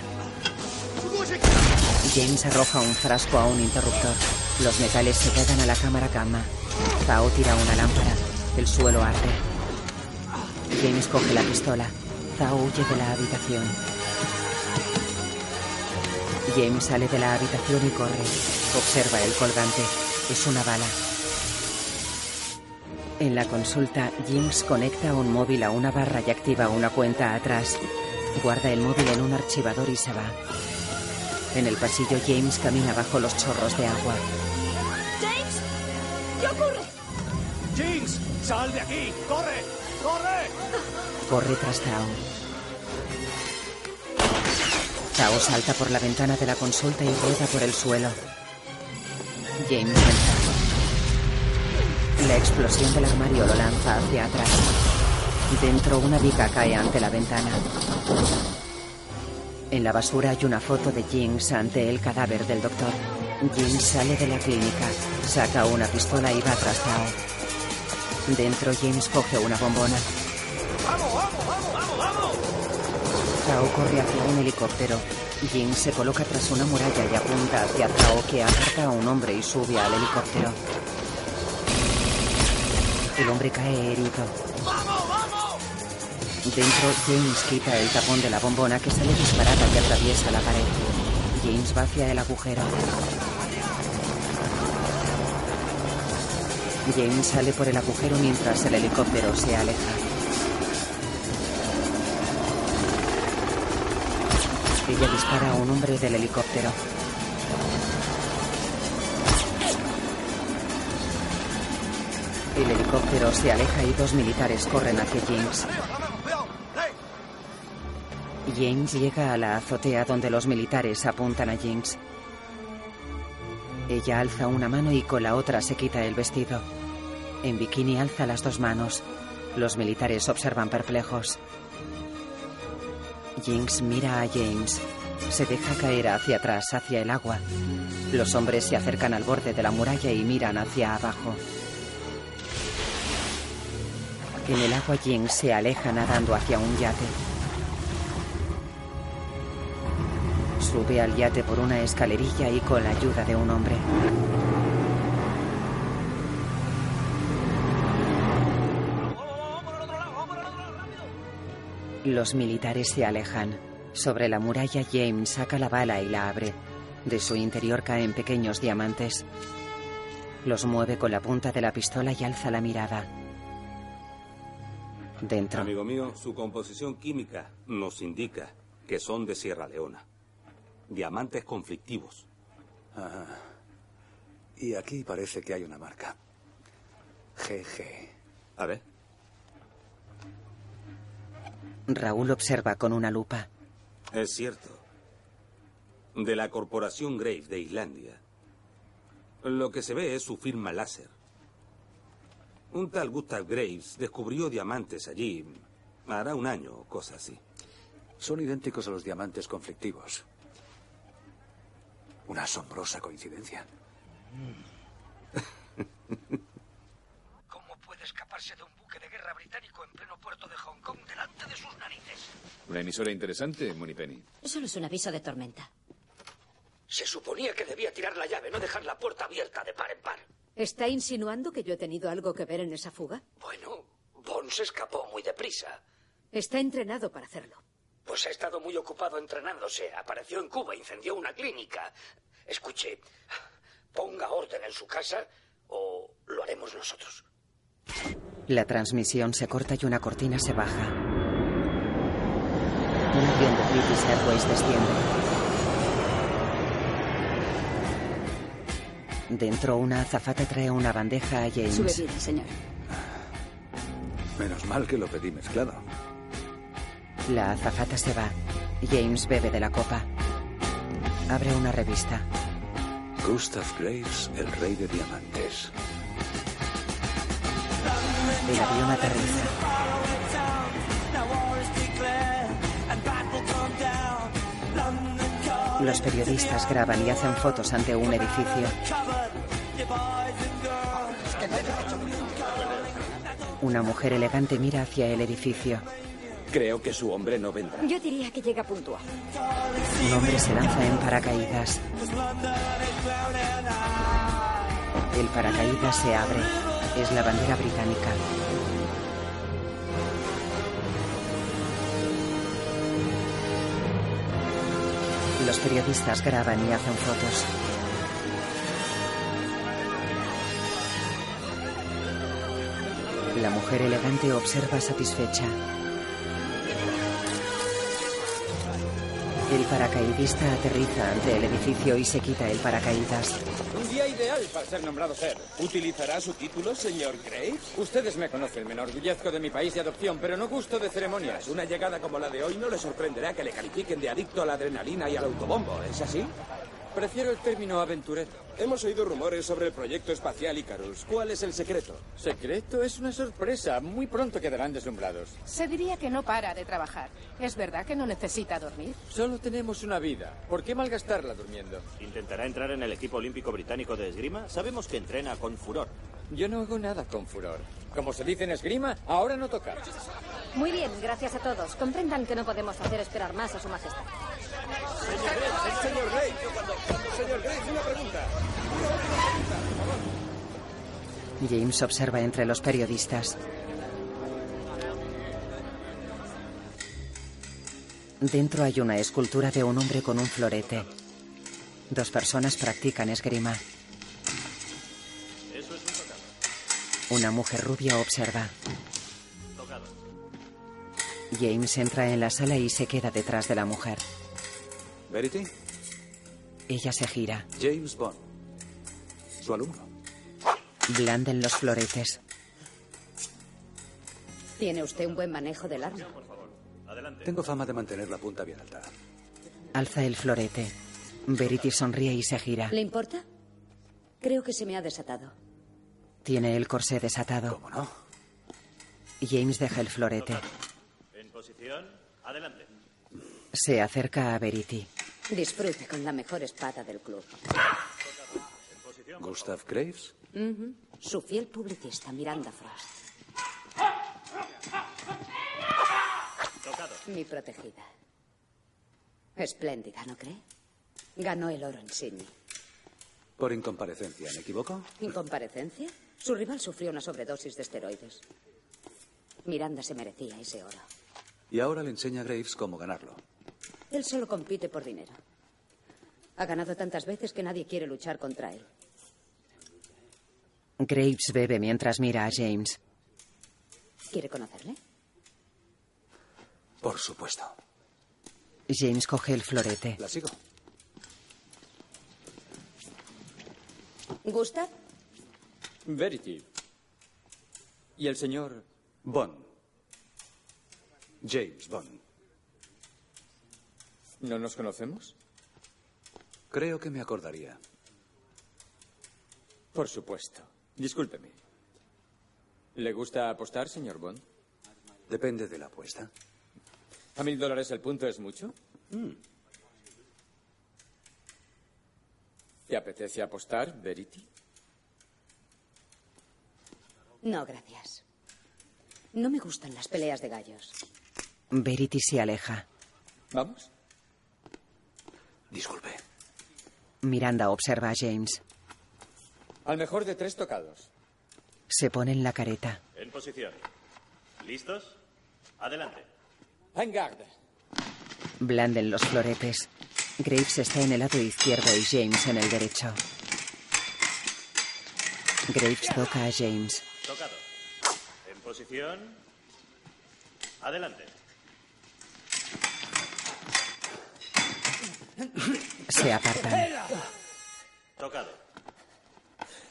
James arroja un frasco a un interruptor. Los metales se pegan a la cámara gamma. Zhao tira una lámpara. El suelo arde. James coge la pistola. Zhao huye de la habitación. James sale de la habitación y corre. Observa el colgante. Es una bala. En la consulta, James conecta un móvil a una barra y activa una cuenta atrás. Guarda el móvil en un archivador y se va. En el pasillo, James camina bajo los chorros de agua. ¡James! ¿Qué ocurre? ¡Jinx! ¡Sal de aquí! ¡Corre! ¡Corre! Corre tras Zhao. Zhao salta por la ventana de la consulta y rueda por el suelo. James entra. La explosión del armario lo lanza hacia atrás. Dentro, una viga cae ante la ventana. En la basura hay una foto de Jinx ante el cadáver del doctor. Jinx sale de la clínica, saca una pistola y va tras Zhao. Dentro, James coge una bombona. ¡Vamos, vamos, vamos, vamos, vamos! Zhao corre hacia un helicóptero. Jin se coloca tras una muralla y apunta hacia Zhao que aparta a un hombre y sube al helicóptero. El hombre cae herido. Dentro, James quita el tapón de la bombona que sale disparada y atraviesa la pared. James va hacia el agujero. James sale por el agujero mientras el helicóptero se aleja. Ella dispara a un hombre del helicóptero. El helicóptero se aleja y dos militares corren hacia James. James llega a la azotea donde los militares apuntan a James. Ella alza una mano y con la otra se quita el vestido. En bikini alza las dos manos. Los militares observan perplejos. Jinx mira a James. Se deja caer hacia atrás, hacia el agua. Los hombres se acercan al borde de la muralla y miran hacia abajo. En el agua Jinx se aleja nadando hacia un yate. Sube al yate por una escalerilla y con la ayuda de un hombre. Los militares se alejan. Sobre la muralla James saca la bala y la abre. De su interior caen pequeños diamantes. Los mueve con la punta de la pistola y alza la mirada. Dentro. Amigo mío, su composición química nos indica que son de Sierra Leona. Diamantes conflictivos. Ah, y aquí parece que hay una marca. GG. A ver. Raúl observa con una lupa. Es cierto. De la corporación Graves de Islandia. Lo que se ve es su firma láser. Un tal Gustav Graves descubrió diamantes allí hará un año o cosa así. Son idénticos a los diamantes conflictivos. Una asombrosa coincidencia. ¿Cómo puede escaparse de un buque de guerra británico en pleno puerto de Hong Kong delante de sus narices? Una emisora interesante, Moneypenny. Solo es un aviso de tormenta. Se suponía que debía tirar la llave, no dejar la puerta abierta de par en par. ¿Está insinuando que yo he tenido algo que ver en esa fuga? Bueno, Bond se escapó muy deprisa. Está entrenado para hacerlo. Pues ha estado muy ocupado entrenándose. Apareció en Cuba, incendió una clínica. Escuche, ponga orden en su casa o lo haremos nosotros. La transmisión se corta y una cortina se baja. Un avión de British Airways desciende. Dentro, una azafata trae una bandeja a James. Su bebida, señor. Menos mal que lo pedí mezclado. La azafata se va. James bebe de la copa. Abre una revista. Gustav Graves, el rey de diamantes. El avión aterriza. Los periodistas graban y hacen fotos ante un edificio. Una mujer elegante mira hacia el edificio. Creo que su hombre no vendrá. Yo diría que llega puntual. Un hombre se lanza en paracaídas. El paracaídas se abre. Es la bandera británica. Los periodistas graban y hacen fotos. La mujer elegante observa satisfecha. El paracaidista aterriza ante el edificio y se quita el paracaídas. Un día ideal para ser nombrado ser. ¿Utilizará su título, señor Graves? Ustedes me conocen, me enorgullezco de mi país de adopción, pero no gusto de ceremonias. Una llegada como la de hoy no le sorprenderá que le califiquen de adicto a la adrenalina y al autobombo, ¿es así? Prefiero el término aventurero. Hemos oído rumores sobre el proyecto espacial Icarus. ¿Cuál es el secreto? Secreto es una sorpresa. Muy pronto quedarán deslumbrados. Se diría que no para de trabajar. ¿Es verdad que no necesita dormir? Solo tenemos una vida. ¿Por qué malgastarla durmiendo? ¿Intentará entrar en el equipo olímpico británico de esgrima? Sabemos que entrena con furor. Yo no hago nada con furor. Como se dice en esgrima, ahora no tocar. Muy bien, gracias a todos. Comprendan que no podemos hacer esperar más a su majestad. Señor el señor Graves. Señor Graves, una pregunta. James observa entre los periodistas. Dentro hay una escultura de un hombre con un florete. Dos personas practican esgrima. Una mujer rubia observa. James entra en la sala y se queda detrás de la mujer. Verity, Ella se gira. James Bond. Su alumno. Blanden los floretes. Tiene usted un buen manejo del arma. Adelante. Tengo fama de mantener la punta bien alta. Alza el florete. Verity sonríe y se gira. ¿Le importa? Creo que se me ha desatado. Tiene el corsé desatado. ¿Cómo no? James deja el florete. En posición. Adelante. Se acerca a Verity. Disfrute con la mejor espada del club. Gustav Graves. Su fiel publicista, Miranda Frost. Tocado. Mi protegida. Espléndida, ¿no cree? Ganó el oro en Sydney. Por incomparecencia, ¿me equivoco? ¿Incomparecencia? Su rival sufrió una sobredosis de esteroides. Miranda se merecía ese oro. Y ahora le enseña a Graves cómo ganarlo. Él solo compite por dinero. Ha ganado tantas veces que nadie quiere luchar contra él. Graves bebe mientras mira a James. ¿Quiere conocerle? Por supuesto. James coge el florete. La sigo. ¿Gusta? Verity. ¿Y el señor? Bond. James Bond. ¿No nos conocemos? Creo que me acordaría. Por supuesto. Discúlpeme. ¿Le gusta apostar, señor Bond? Depende de la apuesta. ¿A mil dólares el punto es mucho? Mm. ¿Te apetece apostar, Verity? No, gracias. No me gustan las peleas de gallos. Verity se aleja. ¿Vamos? Disculpe. Miranda observa a James. Al mejor de tres tocados. Se pone en la careta. En posición. ¿Listos? Adelante. En garde. Blanden los floretes. Graves está en el lado izquierdo y James en el derecho. Graves toca a James. Tocado. En posición. Adelante. Se apartan. Tocado.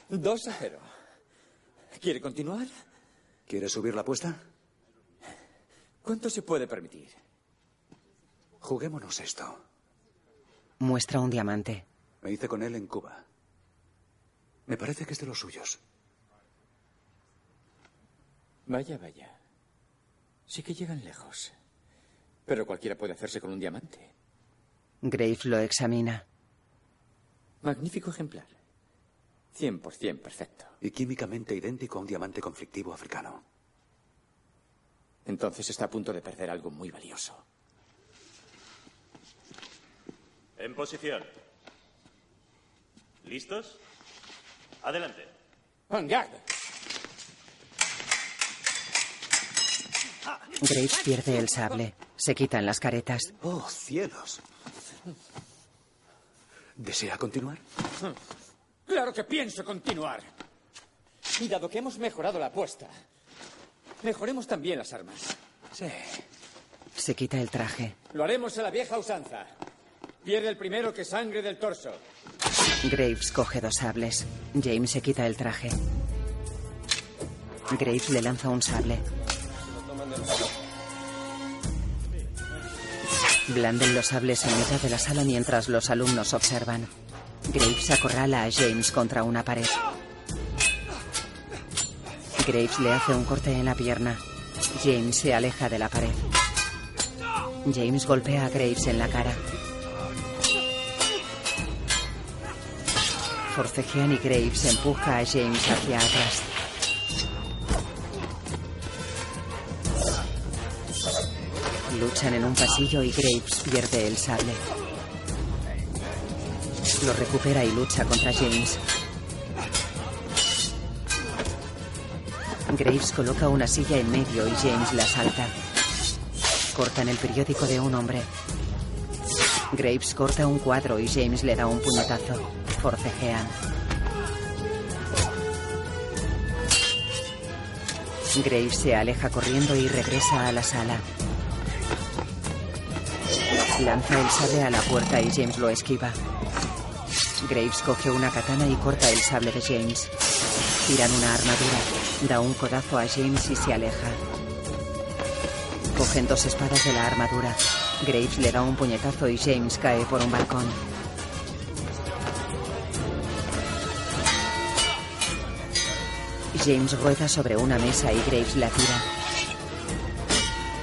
Dos a cero. ¿Quiere continuar? ¿Quiere subir la apuesta? ¿Cuánto se puede permitir? Juguémonos esto. Muestra un diamante. Me hice con él en Cuba. Me parece que es de los suyos. Vaya, vaya. Sí que llegan lejos. Pero cualquiera puede hacerse con un diamante. Graves lo examina. Magnífico ejemplar. 100% perfecto. Y químicamente idéntico a un diamante conflictivo africano. Entonces está a punto de perder algo muy valioso. En posición. ¿Listos? Adelante. En. Graves pierde el sable. Se quitan las caretas. ¡Oh, cielos! ¿Desea continuar? Claro que pienso continuar. Y dado que hemos mejorado la apuesta, mejoremos también las armas. Sí. Se quita el traje. Lo haremos a la vieja usanza. Pierde el primero que sangre del torso. Graves coge dos sables. James se quita el traje. Graves le lanza un sable. Blanden los sables en mitad de la sala mientras los alumnos observan. Graves acorrala a James contra una pared. Graves le hace un corte en la pierna. James se aleja de la pared. James golpea a Graves en la cara. Forcejean y Graves empuja a James hacia atrás. Luchan en un pasillo y Graves pierde el sable. Lo recupera y lucha contra James. Graves coloca una silla en medio y James la salta. Cortan el periódico de un hombre. Graves corta un cuadro y James le da un puñetazo. Forcejean. Graves se aleja corriendo y regresa a la sala. Lanza el sable a la puerta y James lo esquiva. Graves coge una katana y corta el sable de James. Tiran una armadura. Da un codazo a James y se aleja. Cogen dos espadas de la armadura. Graves le da un puñetazo y James cae por un balcón. James rueda sobre una mesa y Graves la tira.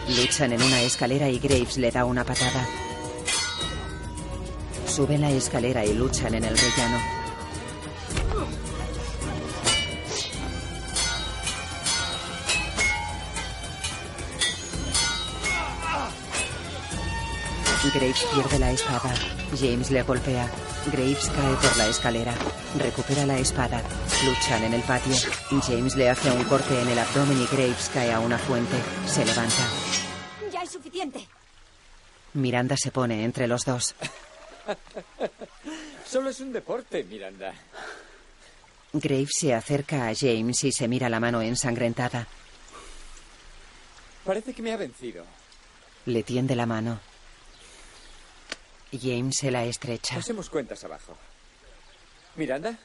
Luchan en una escalera y Graves le da una patada. Suben la escalera y luchan en el rellano. Graves pierde la espada. James le golpea. Graves cae por la escalera. Recupera la espada. Luchan en el patio. James le hace un corte en el abdomen y Graves cae a una fuente. Se levanta. Ya es suficiente. Miranda se pone entre los dos. Solo es un deporte, Miranda. Graves se acerca a James y se mira la mano ensangrentada. Parece que me ha vencido. Le tiende la mano. James se la estrecha. Pasemos cuentas abajo. Miranda,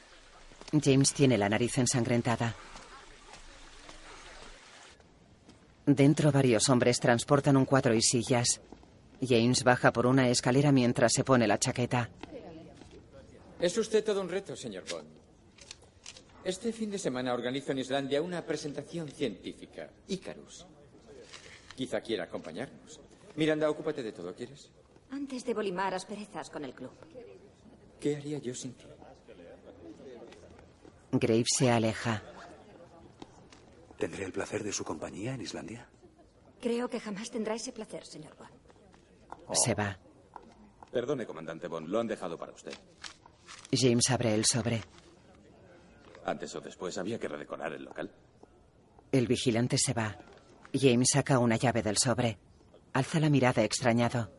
James tiene la nariz ensangrentada. Dentro varios hombres transportan un cuadro y sillas. James baja por una escalera mientras se pone la chaqueta. es usted todo un reto, señor Bond. Este fin de semana organizo en Islandia una presentación científica. Icarus. Quizá quiera acompañarnos. Miranda, ocúpate de todo, ¿quieres? Antes debo limar asperezas con el club. ¿Qué haría yo sin ti? Graves se aleja. ¿Tendré el placer de su compañía en Islandia? Creo que jamás tendrá ese placer, señor Bond. Se va. Perdone, comandante Bond, lo han dejado para usted. James abre el sobre. Antes o después había que redecorar el local. El vigilante se va. James saca una llave del sobre. Alza la mirada extrañado.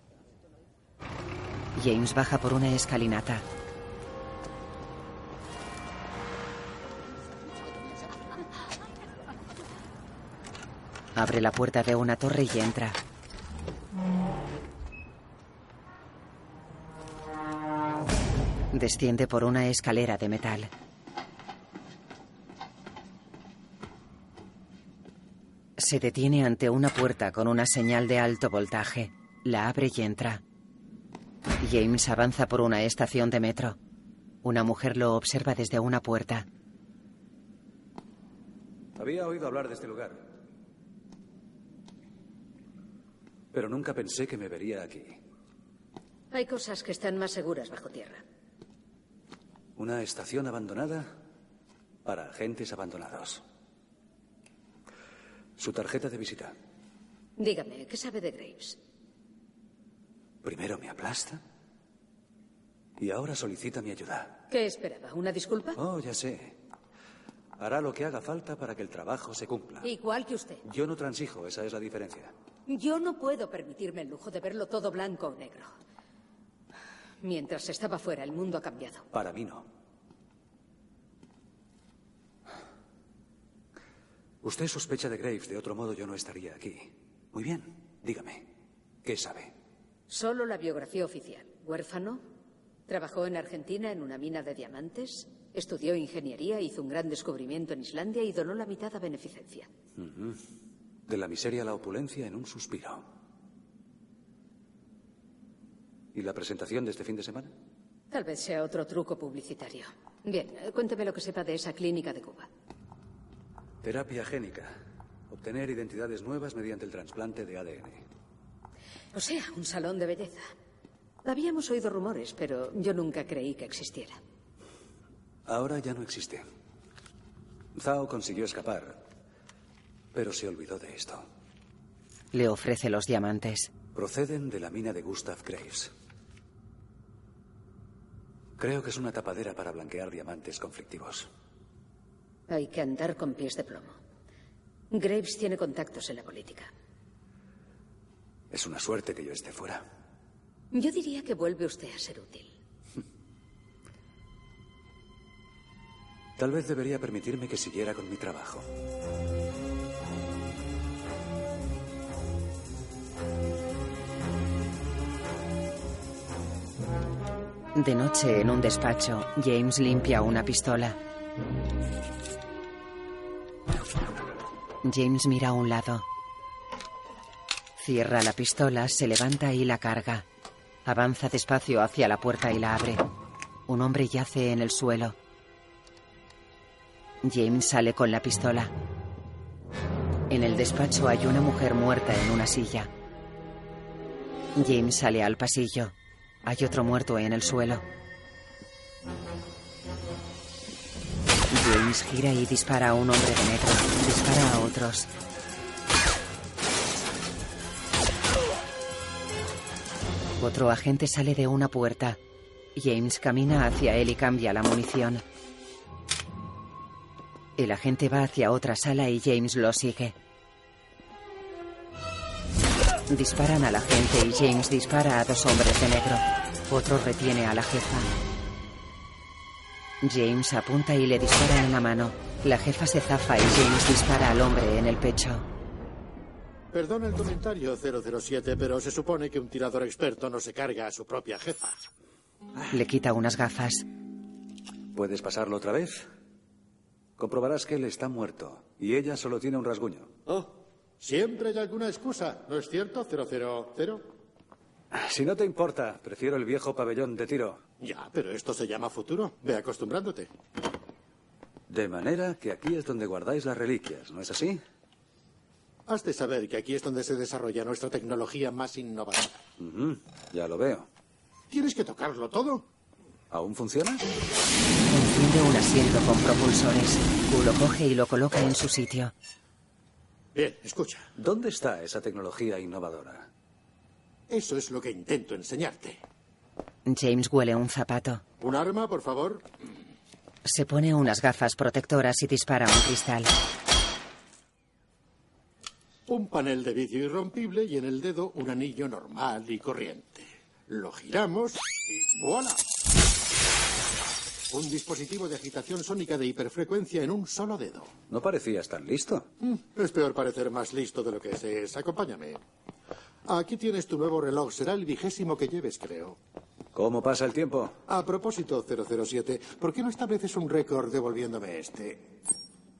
James baja por una escalinata. Abre la puerta de una torre y entra. Desciende por una escalera de metal. Se detiene ante una puerta con una señal de alto voltaje. La abre y entra. James avanza por una estación de metro. Una mujer lo observa desde una puerta. Había oído hablar de este lugar. Pero nunca pensé que me vería aquí. Hay cosas que están más seguras bajo tierra. Una estación abandonada para agentes abandonados. Su tarjeta de visita. Dígame, ¿qué sabe de Graves? Primero me aplasta y ahora solicita mi ayuda. ¿Qué esperaba? ¿Una disculpa? Oh, ya sé. Hará lo que haga falta para que el trabajo se cumpla. Igual que usted. Yo no transijo, esa es la diferencia. Yo no puedo permitirme el lujo de verlo todo blanco o negro. Mientras estaba fuera, el mundo ha cambiado. Para mí no. Usted sospecha de Graves, de otro modo yo no estaría aquí. Muy bien, dígame, ¿qué sabe? Solo la biografía oficial. Huérfano, trabajó en Argentina en una mina de diamantes, estudió ingeniería, hizo un gran descubrimiento en Islandia y donó la mitad a beneficencia. De la miseria a la opulencia en un suspiro. ¿Y la presentación de este fin de semana? Tal vez sea otro truco publicitario. Bien, cuénteme lo que sepa de esa clínica de Cuba. Terapia génica. Obtener identidades nuevas mediante el trasplante de ADN. O sea, un salón de belleza. Habíamos oído rumores, pero yo nunca creí que existiera. Ahora ya no existe. Zhao consiguió escapar, pero se olvidó de esto. Le ofrece los diamantes. Proceden de la mina de Gustav Graves. Creo que es una tapadera para blanquear diamantes conflictivos. Hay que andar con pies de plomo. Graves tiene contactos en la política. Es una suerte que yo esté fuera. Yo diría que vuelve usted a ser útil. Tal vez debería permitirme que siguiera con mi trabajo. De noche, en un despacho, James limpia una pistola. James mira a un lado. Cierra la pistola, se levanta y la carga. Avanza despacio hacia la puerta y la abre. Un hombre yace en el suelo. James sale con la pistola. En el despacho hay una mujer muerta en una silla. James sale al pasillo. Hay otro muerto en el suelo. James gira y dispara a un hombre de negro. Dispara a otros. Otro agente sale de una puerta. James camina hacia él y cambia la munición. El agente va hacia otra sala y James lo sigue. Disparan al agente y James dispara a dos hombres de negro. Otro retiene a la jefa. James apunta y le dispara en la mano. La jefa se zafa y James dispara al hombre en el pecho. Perdona el comentario, 007, pero se supone que un tirador experto no se carga a su propia jefa. Le quita unas gafas. ¿Puedes pasarlo otra vez? Comprobarás que él está muerto y ella solo tiene un rasguño. Oh, siempre hay alguna excusa, ¿no es cierto, 000? Si no te importa, prefiero el viejo pabellón de tiro. Ya, pero esto se llama futuro. Ve acostumbrándote. De manera que aquí es donde guardáis las reliquias, ¿no es así? Has de saber que aquí es donde se desarrolla nuestra tecnología más innovadora. Ya lo veo. ¿Tienes que tocarlo todo? ¿Aún funciona? Enciende un asiento con propulsores. Q lo coge y lo coloca en su sitio. Bien, escucha. ¿Dónde está esa tecnología innovadora? Eso es lo que intento enseñarte. James huele un zapato. ¿Un arma, por favor? Se pone unas gafas protectoras y dispara un cristal. Un panel de vidrio irrompible y en el dedo un anillo normal y corriente. Lo giramos y ¡voilà! Un dispositivo de agitación sónica de hiperfrecuencia en un solo dedo. No parecías tan listo. Mm, Es peor parecer más listo de lo que se es. Acompáñame. Aquí tienes tu nuevo reloj. Será el vigésimo que lleves, creo. ¿Cómo pasa el tiempo? A propósito, 007, ¿por qué no estableces un récord devolviéndome este?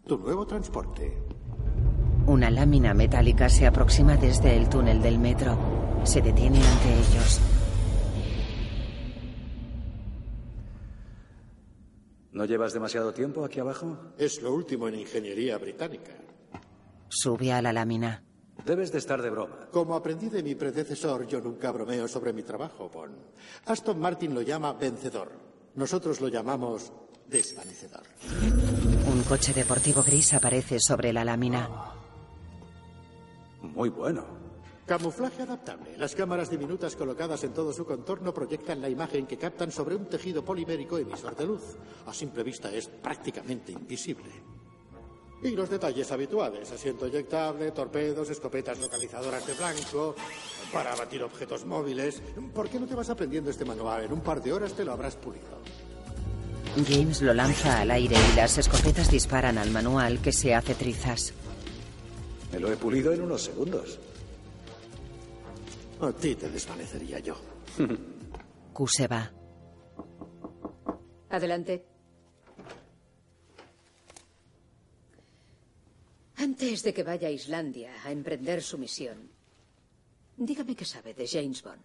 Tu nuevo transporte. Una lámina metálica se aproxima desde el túnel del metro. Se detiene ante ellos. ¿No llevas demasiado tiempo aquí abajo? Es lo último en ingeniería británica. Sube a la lámina. Debes de estar de broma. Como aprendí de mi predecesor, yo nunca bromeo sobre mi trabajo, Bond. Aston Martin lo llama vencedor. Nosotros lo llamamos desvanecedor. Un coche deportivo gris aparece sobre la lámina. Muy bueno. Camuflaje adaptable. Las cámaras diminutas colocadas en todo su contorno proyectan la imagen que captan sobre un tejido polimérico emisor de luz. A simple vista es prácticamente invisible. Y los detalles habituales, asiento eyectable, torpedos, escopetas localizadoras de blanco, para abatir objetos móviles. ¿Por qué no te vas aprendiendo este manual? En un par de horas te lo habrás pulido. James lo lanza al aire y las escopetas disparan al manual que se hace trizas. Me lo he pulido en unos segundos. A ti te desvanecería yo. Q se va. Adelante. Antes de que vaya a Islandia a emprender su misión, dígame qué sabe de James Bond.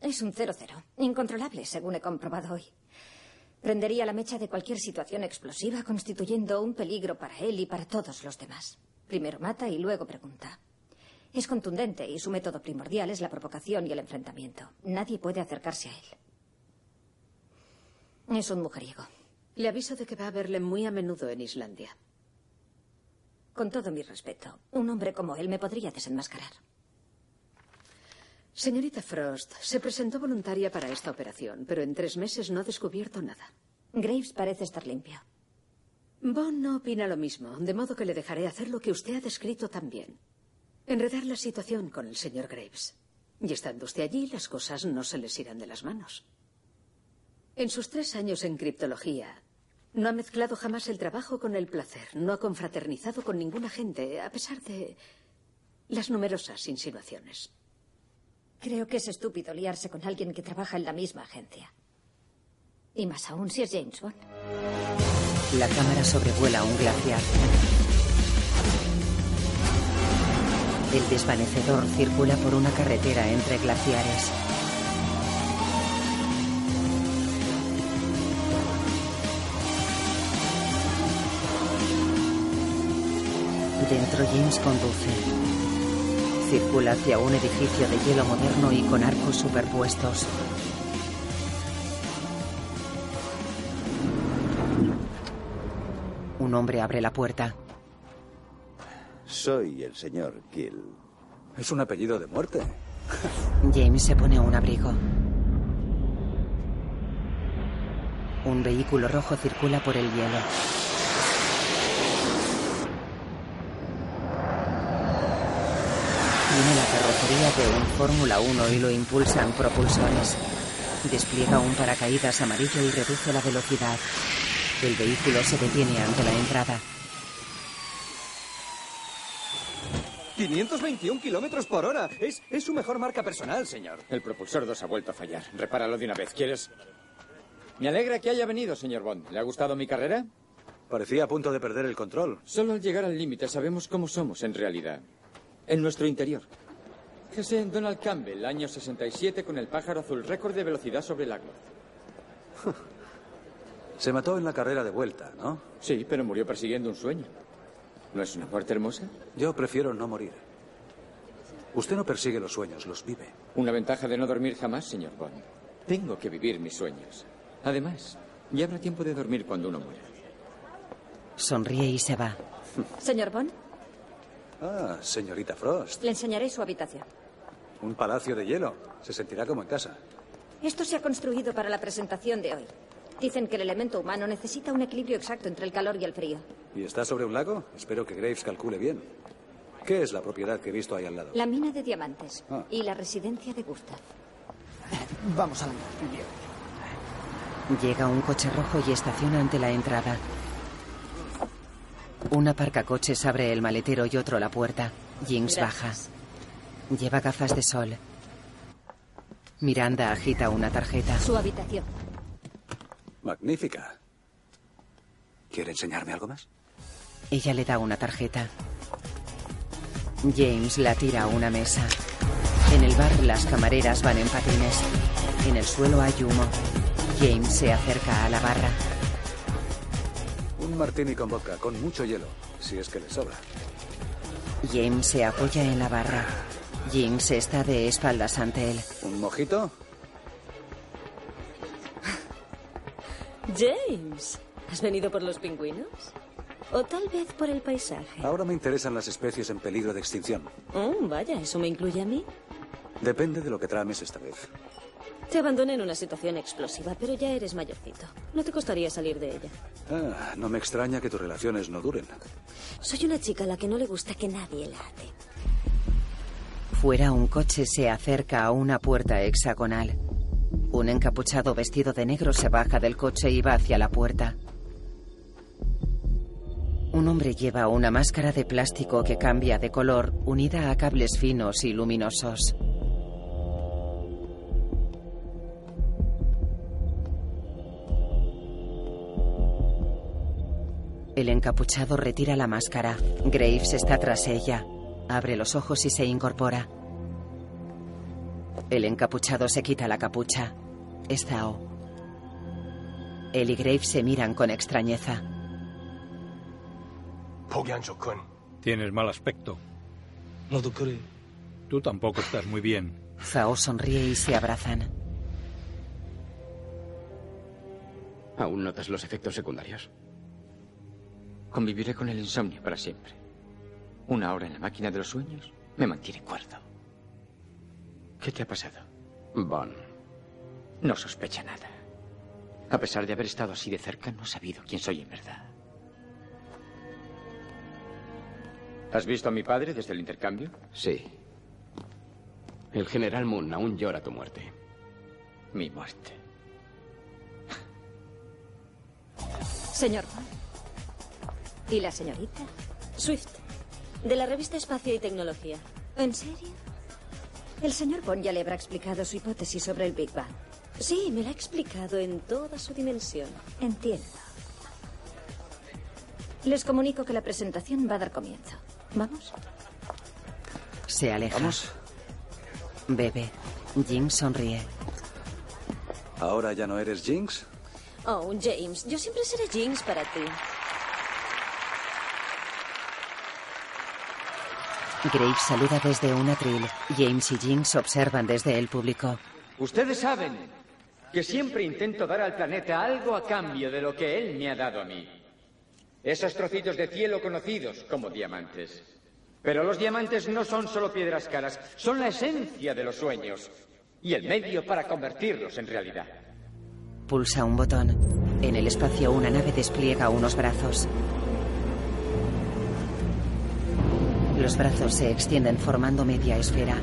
Es un 0-0. Incontrolable, según he comprobado hoy. Prendería la mecha de cualquier situación explosiva, constituyendo un peligro para él y para todos los demás. Primero mata y luego pregunta. Es contundente y su método primordial es la provocación y el enfrentamiento. Nadie puede acercarse a él. Es un mujeriego. Le aviso de que va a verle muy a menudo en Islandia. Con todo mi respeto, un hombre como él me podría desenmascarar. Señorita Frost, se presentó voluntaria para esta operación, pero en tres meses no ha descubierto nada. Graves parece estar limpio. Bond no opina lo mismo, de modo que le dejaré hacer lo que usted ha descrito también. Enredar la situación con el señor Graves. Y estando usted allí, las cosas no se les irán de las manos. En sus tres años en criptología, no ha mezclado jamás el trabajo con el placer, no ha confraternizado con ninguna gente, a pesar de las numerosas insinuaciones. Creo que es estúpido liarse con alguien que trabaja en la misma agencia. Y más aún si es James Bond. La cámara sobrevuela un glaciar. El desvanecedor circula por una carretera entre glaciares. Dentro James conduce. Circula hacia un edificio de hielo moderno y con arcos superpuestos. Un hombre abre la puerta. Soy el señor Kill. Es un apellido de muerte. James se pone un abrigo. Un vehículo rojo circula por el hielo. Tiene la carrocería de un Fórmula 1 y lo impulsan propulsores. Despliega un paracaídas amarillo y reduce la velocidad. El vehículo se detiene ante la entrada. 521 kilómetros por hora. Es, es su mejor marca personal, señor. El propulsor 2 ha vuelto a fallar. Repáralo de una vez. ¿Quieres? Me alegra que haya venido, señor Bond. ¿Le ha gustado mi carrera? Parecía a punto de perder el control. Solo al llegar al límite sabemos cómo somos en realidad. En nuestro interior. Fíjese en Donald Campbell, año 67, con el pájaro azul, récord de velocidad sobre el agua. Se mató en la carrera de vuelta, ¿no? Sí, pero murió persiguiendo un sueño. ¿No es una muerte hermosa? Yo prefiero no morir. Usted no persigue los sueños, los vive. Una ventaja de no dormir jamás, señor Bond. Tengo que vivir mis sueños. Además, ya habrá tiempo de dormir cuando uno muera. Sonríe y se va. Señor Bond, Ah, señorita Frost. le enseñaré su habitación. Un palacio de hielo. Se sentirá como en casa. Esto se ha construido para la presentación de hoy. Dicen que el elemento humano necesita un equilibrio exacto entre el calor y el frío. ¿Y está sobre un lago? Espero que Graves calcule bien. ¿Qué es la propiedad que he visto ahí al lado? La mina de diamantes Ah. y la residencia de Gustav. Vamos a la Llega un coche rojo y estaciona ante la entrada. Un aparcacoches abre el maletero y otro la puerta. Jinx baja. Lleva gafas de sol. Miranda agita una tarjeta. Su habitación. Magnífica. ¿Quiere enseñarme algo más? Ella le da una tarjeta. James la tira a una mesa. En el bar las camareras van en patines. En el suelo hay humo. James se acerca a la barra. Un martini con vodka, con mucho hielo, si es que le sobra. James se apoya en la barra. Jinx está de espaldas ante él. ¿Un mojito? James, ¿has venido por los pingüinos? ¿O tal vez por el paisaje? Ahora me interesan las especies en peligro de extinción. Oh, vaya, ¿eso me incluye a mí? Depende de lo que trames esta vez. Te abandoné en una situación explosiva, pero ya eres mayorcito. No te costaría salir de ella. Ah, no me extraña que tus relaciones no duren. Soy una chica a la que no le gusta que nadie la ate. Fuera un coche se acerca a una puerta hexagonal. Un encapuchado vestido de negro se baja del coche y va hacia la puerta. Un hombre lleva una máscara de plástico que cambia de color unida a cables finos y luminosos. El encapuchado retira la máscara. Graves está tras ella. Abre los ojos y se incorpora. El encapuchado se quita la capucha. Es. Él y Graves se miran con extrañeza. Tienes mal aspecto. No creo. Tú tampoco estás muy bien. Zhao sonríe y se abrazan. ¿Aún notas los efectos secundarios? Conviviré con el insomnio para siempre. Una hora en la máquina de los sueños me mantiene cuerdo. ¿Qué te ha pasado? Bon. No sospecha nada. A pesar de haber estado así de cerca, no ha sabido quién soy en verdad. ¿Has visto a mi padre desde el intercambio? Sí. El general Moon aún llora tu muerte. Mi muerte. Señor Bond. ¿Y la señorita? Swift, de la revista Espacio y Tecnología. ¿En serio? El señor Bond ya le habrá explicado su hipótesis sobre el Big Bang. Sí, me la ha explicado en toda su dimensión. Entiendo. Les comunico que la presentación va a dar comienzo. ¿Vamos? Se aleja. Vamos. Bebe. Jim sonríe. ¿Ahora ya no eres Jinx? Oh, James, yo siempre seré Jinx para ti. Graves saluda desde un atril. James y Jinx observan desde el público. Ustedes saben que siempre intento dar al planeta algo a cambio de lo que él me ha dado a mí. Esos trocitos de cielo conocidos como diamantes. Pero los diamantes no son solo piedras caras, son la esencia de los sueños y el medio para convertirlos en realidad. Pulsa un botón. En el espacio una nave despliega unos brazos. Los brazos se extienden formando media esfera.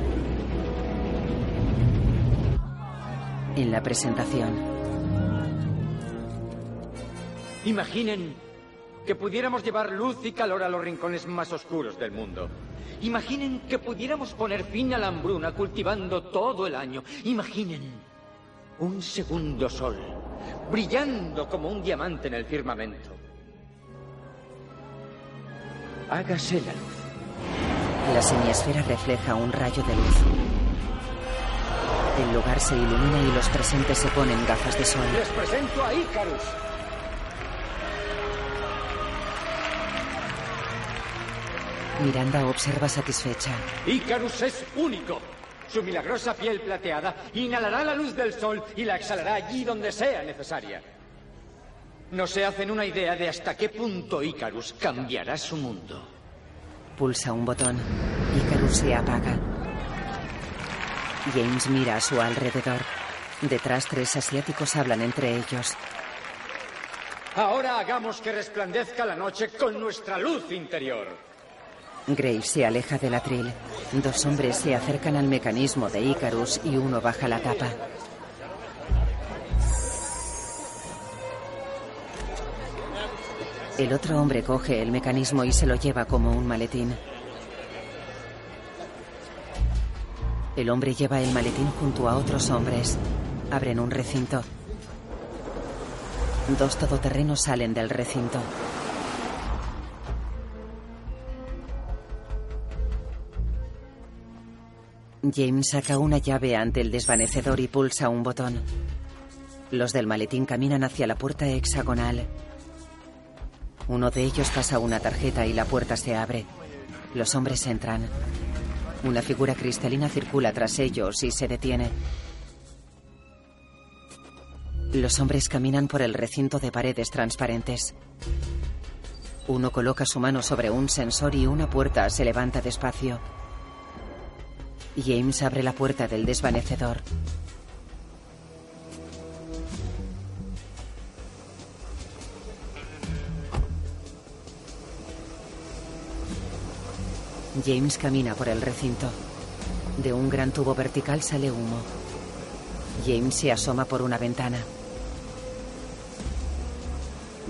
En la presentación, Imaginen que pudiéramos llevar luz y calor a los rincones más oscuros del mundo. Imaginen que pudiéramos poner fin a la hambruna cultivando todo el año. Imaginen un segundo sol brillando como un diamante en el firmamento. Hágase la luz. la semiesfera refleja un rayo de luz. El lugar se ilumina y los presentes se ponen gafas de sol. Les presento a Icarus. Miranda observa satisfecha. Icarus es único. Su milagrosa piel plateada inhalará la luz del sol y la exhalará allí donde sea necesaria. No se hacen una idea de hasta qué punto Icarus cambiará su mundo. Pulsa un botón. Icarus se apaga. James mira a su alrededor. Detrás tres asiáticos hablan entre ellos. Ahora hagamos que resplandezca la noche con nuestra luz interior. Graves se aleja del atril. Dos hombres se acercan al mecanismo de Icarus y uno baja la tapa. El otro hombre coge el mecanismo y se lo lleva como un maletín. El hombre lleva el maletín junto a otros hombres. Abren un recinto. Dos todoterrenos salen del recinto. James saca una llave ante el desvanecedor y pulsa un botón. Los del maletín caminan hacia la puerta hexagonal. Uno de ellos pasa una tarjeta y la puerta se abre. Los hombres entran. Una figura cristalina circula tras ellos y se detiene. Los hombres caminan por el recinto de paredes transparentes. Uno coloca su mano sobre un sensor y una puerta se levanta despacio. James abre la puerta del desvanecedor. James camina por el recinto. De un gran tubo vertical sale humo. James se asoma por una ventana.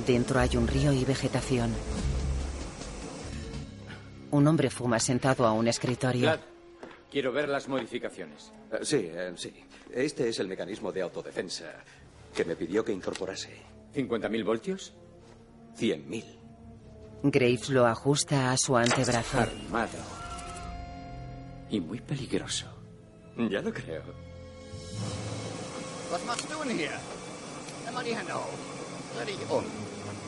Dentro hay un río y vegetación. Un hombre fuma sentado a un escritorio. Quiero ver las modificaciones. Eh, sí, eh, sí. Este es el mecanismo de autodefensa que me pidió que incorporase. ¿50.000 voltios? 100.000. Graves lo ajusta a su antebrazo. Armado. Y muy peligroso. Ya lo creo. Um.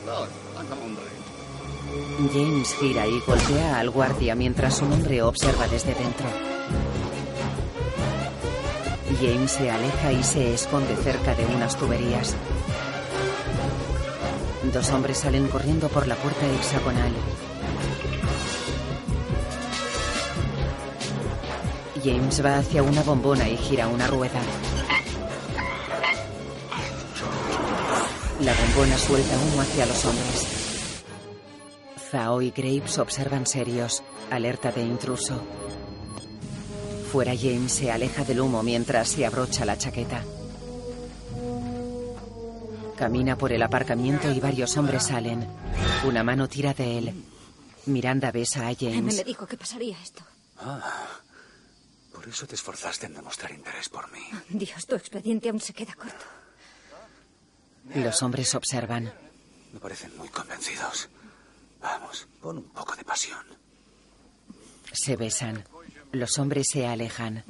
Los, langsam umdrehen. James gira y golpea al guardia mientras un hombre observa desde dentro. James se aleja y se esconde cerca de unas tuberías. Dos hombres salen corriendo por la puerta hexagonal. James va hacia una bombona y gira una rueda. La bombona suelta humo hacia los hombres. Zhao y Graves observan serios, alerta de intruso. Fuera James se aleja del humo mientras se abrocha la chaqueta. Camina por el aparcamiento y varios hombres salen. Una mano tira de él. Miranda besa a James. me dijo que pasaría esto. Ah, por eso te esforzaste en demostrar interés por mí. Dios, tu expediente aún se queda corto. Los hombres observan. Me parecen muy convencidos. Vamos, pon un poco de pasión. Se besan. Los hombres se alejan.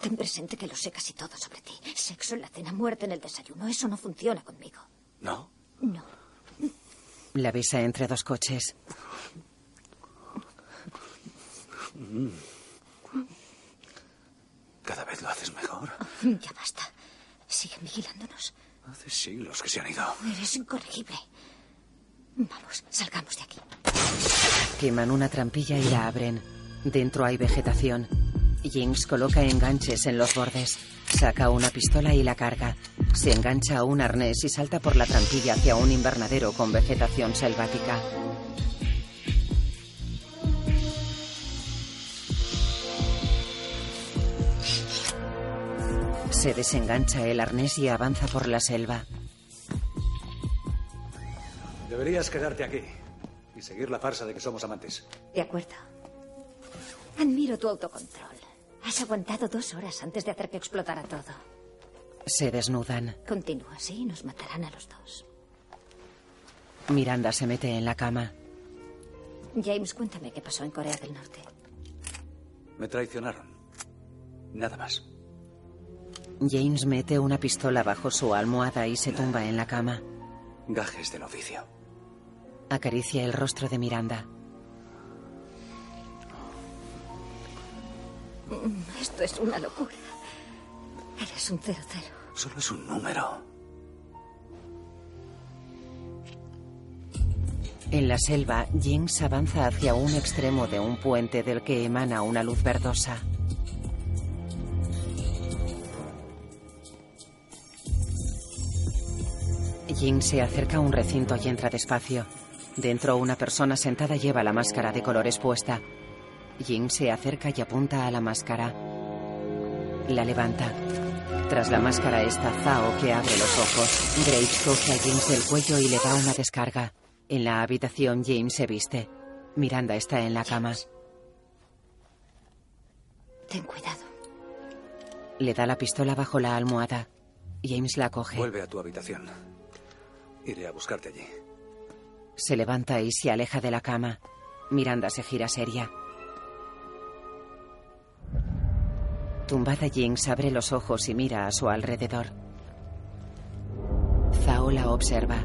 Ten presente que lo sé casi todo sobre ti. Sexo en la cena, muerte en el desayuno. Eso no funciona conmigo. ¿No? No. La besa entre dos coches. Cada vez lo haces mejor. Ya basta. Siguen vigilándonos. Hace siglos que se han ido. Eres incorregible. Vamos, salgamos de aquí. Queman una trampilla y la abren. Dentro hay vegetación. Jinx coloca enganches en los bordes. Saca una pistola y la carga. Se engancha a un arnés y salta por la trampilla hacia un invernadero con vegetación selvática. Se desengancha el arnés y avanza por la selva. Deberías quedarte aquí y seguir la farsa de que somos amantes. De acuerdo. Admiro tu autocontrol. Has aguantado dos horas antes de hacer que explotara todo. Se desnudan. Continúa así y nos matarán a los dos. Miranda se mete en la cama. James, cuéntame qué pasó en Corea del Norte. Me traicionaron. Nada más. James mete una pistola bajo su almohada y se tumba en la cama. Gajes del oficio. Acaricia el rostro de Miranda. Esto es una locura. Eres un cero cero. Solo es un número. En la selva, Jinx avanza hacia un extremo de un puente del que emana una luz verdosa. Jinx se acerca a un recinto y entra despacio. Dentro, una persona sentada lleva la máscara de colores puesta. Jinx se acerca y apunta a la máscara. La levanta. Tras la máscara está Zhao, que abre los ojos. Graves coge a James del cuello y le da una descarga. En la habitación, James se viste. Miranda está en la cama. Ten cuidado. Le da la pistola bajo la almohada. James la coge. Vuelve a tu habitación. Iré a buscarte allí. Se levanta y se aleja de la cama. Miranda se gira seria. Tumbada Jinx abre los ojos y mira a su alrededor. Zhao la observa.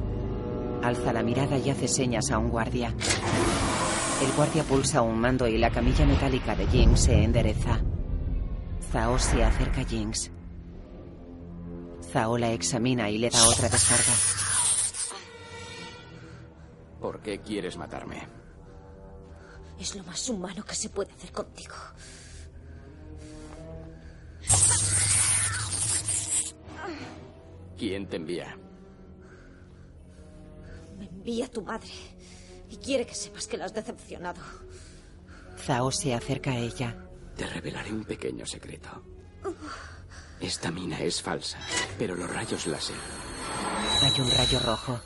Alza la mirada y hace señas a un guardia. El guardia pulsa un mando y la camilla metálica de Jinx se endereza. Zhao se acerca a Jinx. Zhao la examina y le da otra descarga. ¿Por qué quieres matarme? Es lo más humano que se puede hacer contigo. ¿Quién te envía? Me envía tu madre y quiere que sepas que la has decepcionado. Zhao se acerca a ella. Te revelaré un pequeño secreto. Esta mina es falsa, pero los rayos láser Hay un rayo rojo.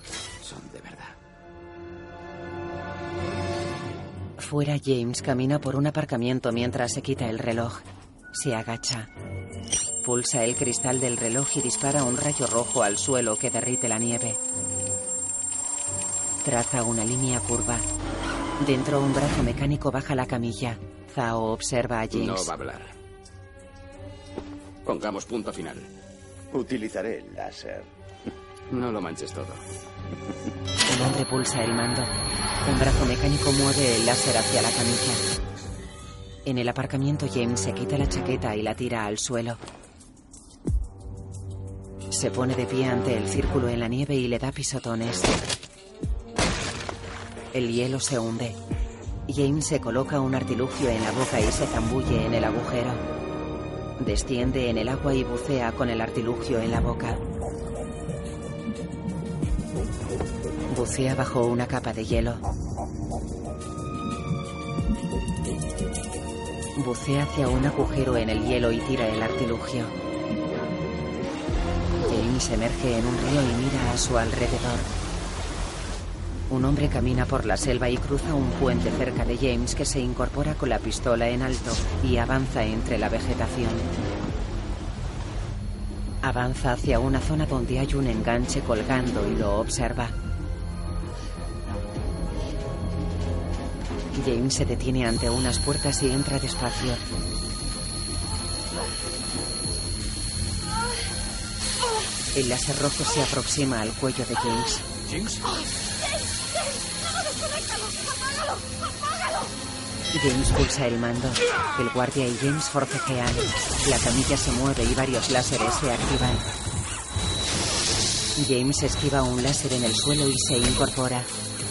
Fuera, James camina por un aparcamiento mientras se quita el reloj. Se agacha. Pulsa el cristal del reloj y dispara un rayo rojo al suelo que derrite la nieve. Traza una línea curva. Dentro, un brazo mecánico baja la camilla. Zhao observa a James. No va a hablar. Pongamos punto final. Utilizaré el láser. No lo manches todo. El hombre pulsa el mando. Un brazo mecánico mueve el láser hacia la camilla. En el aparcamiento, James se quita la chaqueta y la tira al suelo. Se pone de pie ante el círculo en la nieve y le da pisotones. El hielo se hunde. James se coloca un artilugio en la boca y se zambulle en el agujero. Desciende en el agua y bucea con el artilugio en la boca. Bucea bajo una capa de hielo. Bucea hacia un agujero en el hielo y tira el artilugio. James emerge en un río y mira a su alrededor. Un hombre camina por la selva y cruza un puente cerca de James que se incorpora con la pistola en alto y avanza entre la vegetación. Avanza hacia una zona donde hay un enganche colgando y lo observa. James se detiene ante unas puertas y entra despacio. El láser rojo se aproxima al cuello de James. ¿James? James pulsa el mando. El guardia y James forcejean. La camilla se mueve y varios láseres se activan. James esquiva un láser en el suelo y se incorpora.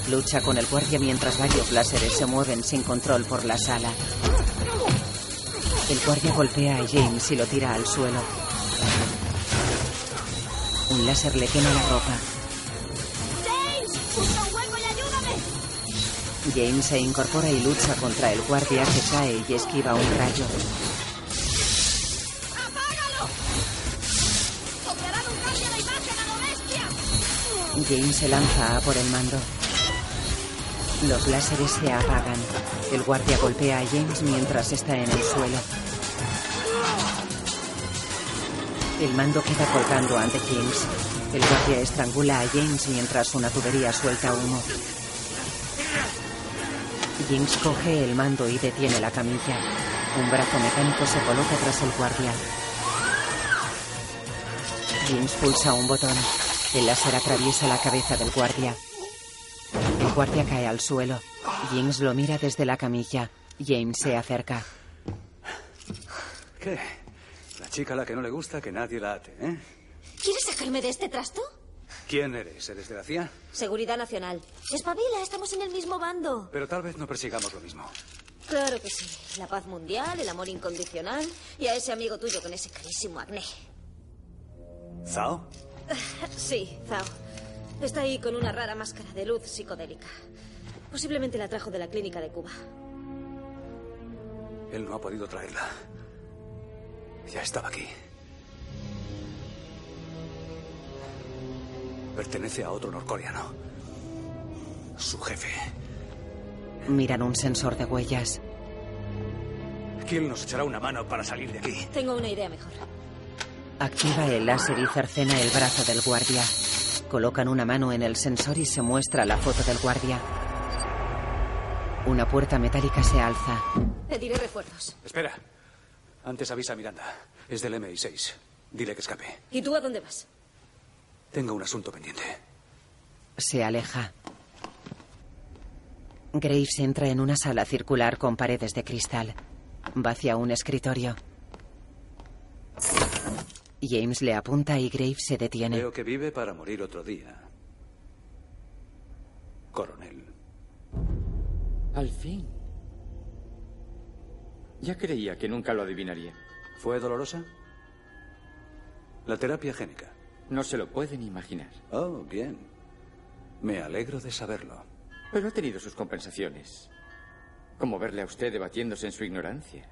Lucha con el guardia mientras varios láseres se mueven sin control por la sala. El guardia golpea a James y lo tira al suelo. Un láser le quema la ropa. ¡James! ¡Busca un hueco y ayúdame! James se incorpora y lucha contra el guardia que cae y esquiva un rayo. ¡Copiarán un cambio de imagen a lo bestia! James se lanza a por el mando. Los láseres se apagan. El guardia golpea a James mientras está en el suelo. El mando queda colgando ante James. El guardia estrangula a James mientras una tubería suelta humo. James coge el mando y detiene la camilla. Un brazo mecánico se coloca tras el guardia. James pulsa un botón. El láser atraviesa la cabeza del guardia. Guardia cae al suelo. James lo mira desde la camilla. James se acerca. ¿Qué? La chica a la que no le gusta que nadie la ate, ¿eh? ¿Quieres sacarme de este trasto? ¿Quién eres? ¿Eres de la CIA? Seguridad Nacional. Espabila, estamos en el mismo bando. Pero tal vez no persigamos lo mismo. Claro que sí. La paz mundial, el amor incondicional y a ese amigo tuyo con ese carísimo acné. ¿Zao? Sí, Zao. Está ahí con una rara máscara de luz psicodélica. Posiblemente la trajo de la clínica de Cuba. Él no ha podido traerla. Ya estaba aquí. Pertenece a otro norcoreano. Su jefe. Miran un sensor de huellas. ¿Quién nos echará una mano para salir de aquí? Tengo una idea mejor. Activa el láser y cercena el brazo del guardia. Colocan una mano en el sensor y se muestra la foto del guardia. Una puerta metálica se alza. Pediré refuerzos. Espera. Antes avisa a Miranda. Es del MI6. Dile que escape. ¿Y tú a dónde vas? Tengo un asunto pendiente. Se aleja. Graves entra en una sala circular con paredes de cristal. Va hacia un escritorio. James le apunta y Graves se detiene. Veo que vive para morir otro día. Coronel. Al fin. Ya creía que nunca lo adivinaría. ¿Fue dolorosa? La terapia génica. No se lo pueden imaginar. Oh, bien. Me alegro de saberlo. Pero ha tenido sus compensaciones. Como verle a usted debatiéndose en su ignorancia.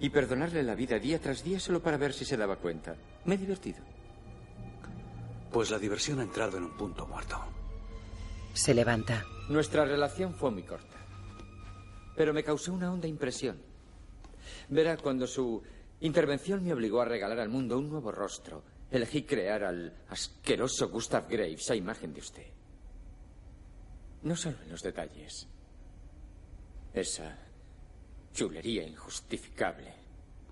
Y perdonarle la vida día tras día solo para ver si se daba cuenta. Me he divertido. Pues la diversión ha entrado en un punto muerto. Se levanta. Nuestra relación fue muy corta. Pero me causó una honda impresión. Verá, cuando su intervención me obligó a regalar al mundo un nuevo rostro, elegí crear al asqueroso Gustav Graves a imagen de usted. No solo en los detalles. Esa chulería injustificable.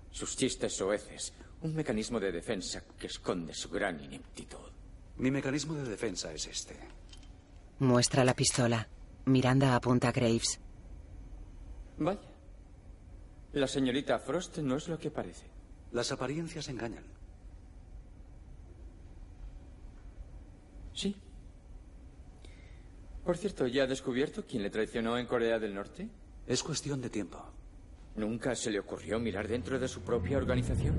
Sus chistes soeces. Un mecanismo de defensa que esconde su gran ineptitud. Mi mecanismo de defensa es este. Muestra la pistola. Miranda apunta a Graves. Vaya. La señorita Frost no es lo que parece. Las apariencias engañan. Sí. Por cierto, ¿ya ha descubierto quién le traicionó en Corea del Norte? Es cuestión de tiempo. ¿Nunca se le ocurrió mirar dentro de su propia organización?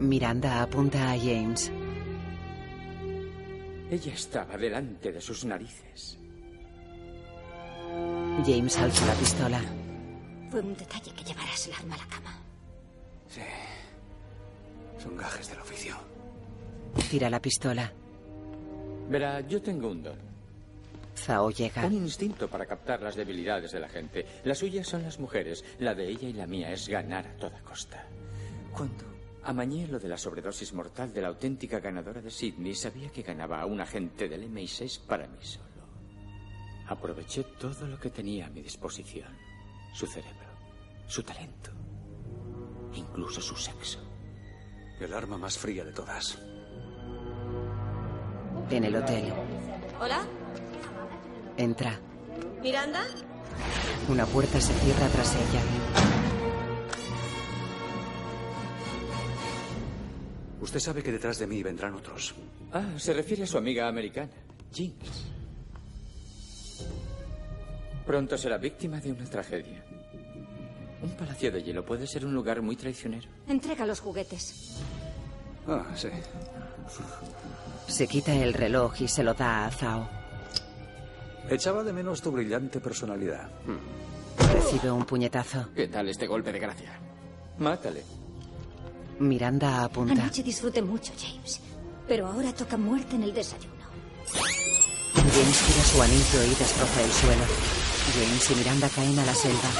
Miranda apunta a James. Ella estaba delante de sus narices. James alza la pistola. Fue un detalle que llevaras el arma a la cama. Sí. Son gajes del oficio. Tira la pistola. Verá, yo tengo un don. Llega. Un instinto para captar las debilidades de la gente. Las suyas son las mujeres. La de ella y la mía es ganar a toda costa. Cuando amañé lo de la sobredosis mortal de la auténtica ganadora de Sydney, sabía que ganaba a un agente del MI6 para mí solo. Aproveché todo lo que tenía a mi disposición. Su cerebro, su talento, incluso su sexo. El arma más fría de todas. En el hotel. ¿Hola? Entra. ¿Miranda? Una puerta se cierra tras ella. Usted sabe que detrás de mí vendrán otros. Ah, se refiere a su amiga americana, Jinx. Pronto será víctima de una tragedia. Un palacio de hielo puede ser un lugar muy traicionero. Entrega los juguetes. Ah, sí. Se quita el reloj y se lo da a Zhao. Echaba de menos tu brillante personalidad. Recibe un puñetazo. ¿Qué tal este golpe de gracia? Mátale. Miranda apunta. Anoche disfruté mucho, James. Pero ahora toca muerte en el desayuno. James tira su anillo y destroza el suelo. James y Miranda caen a la selva.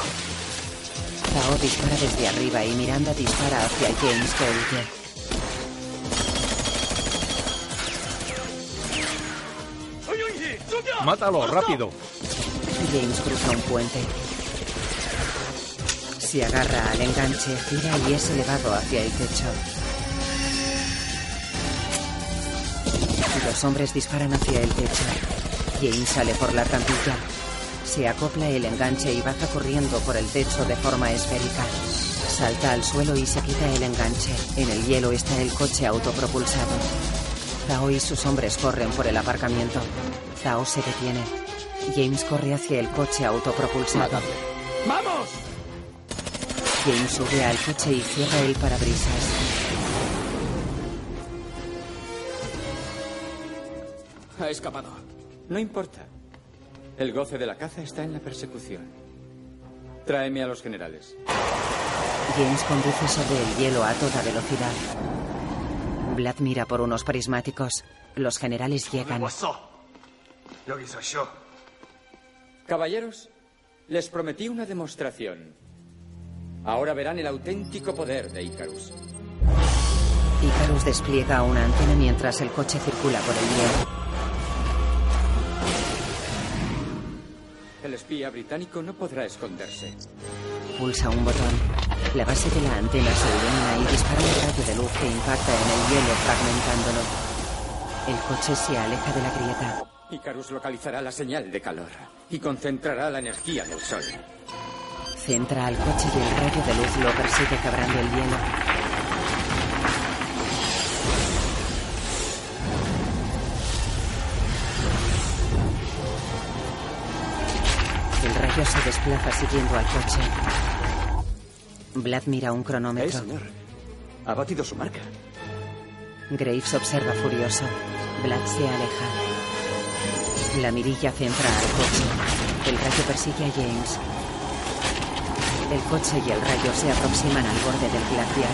Zhao dispara desde arriba y Miranda dispara hacia James que huye. Mátalo, rápido. James cruza un puente. Se agarra al enganche, gira y es elevado hacia el techo. Los hombres disparan hacia el techo. James sale por la trampilla. Se acopla el enganche y baja corriendo por el techo de forma esférica. Salta al suelo y se quita el enganche. En el hielo está el coche autopropulsado. Zhao y sus hombres corren por el aparcamiento. Zhao se detiene. James corre hacia el coche autopropulsado. ¡Vamos! James sube al coche y cierra el parabrisas. Ha escapado. No importa. El goce de la caza está en la persecución. Tráeme a los generales. James conduce sobre el hielo a toda velocidad. Vlad mira por unos prismáticos. Los generales llegan. Caballeros, les prometí una demostración. Ahora verán el auténtico poder de Icarus. Icarus despliega una antena mientras el coche circula por el hielo. El espía británico no podrá esconderse. Pulsa un botón. La base de la antena se ilumina y dispara un rayo de luz que impacta en el hielo fragmentándolo. El coche se aleja de la grieta. Icarus localizará la señal de calor y concentrará la energía del sol. Centra al coche y el rayo de luz lo persigue quebrando el hielo. El rayo se desplaza siguiendo al coche. Vlad mira un Eh, cronómetro. señor. Ha batido su marca. Graves observa furioso. Vlad se aleja. La mirilla centra al coche. El rayo persigue a James. El coche y el rayo se aproximan al borde del glaciar.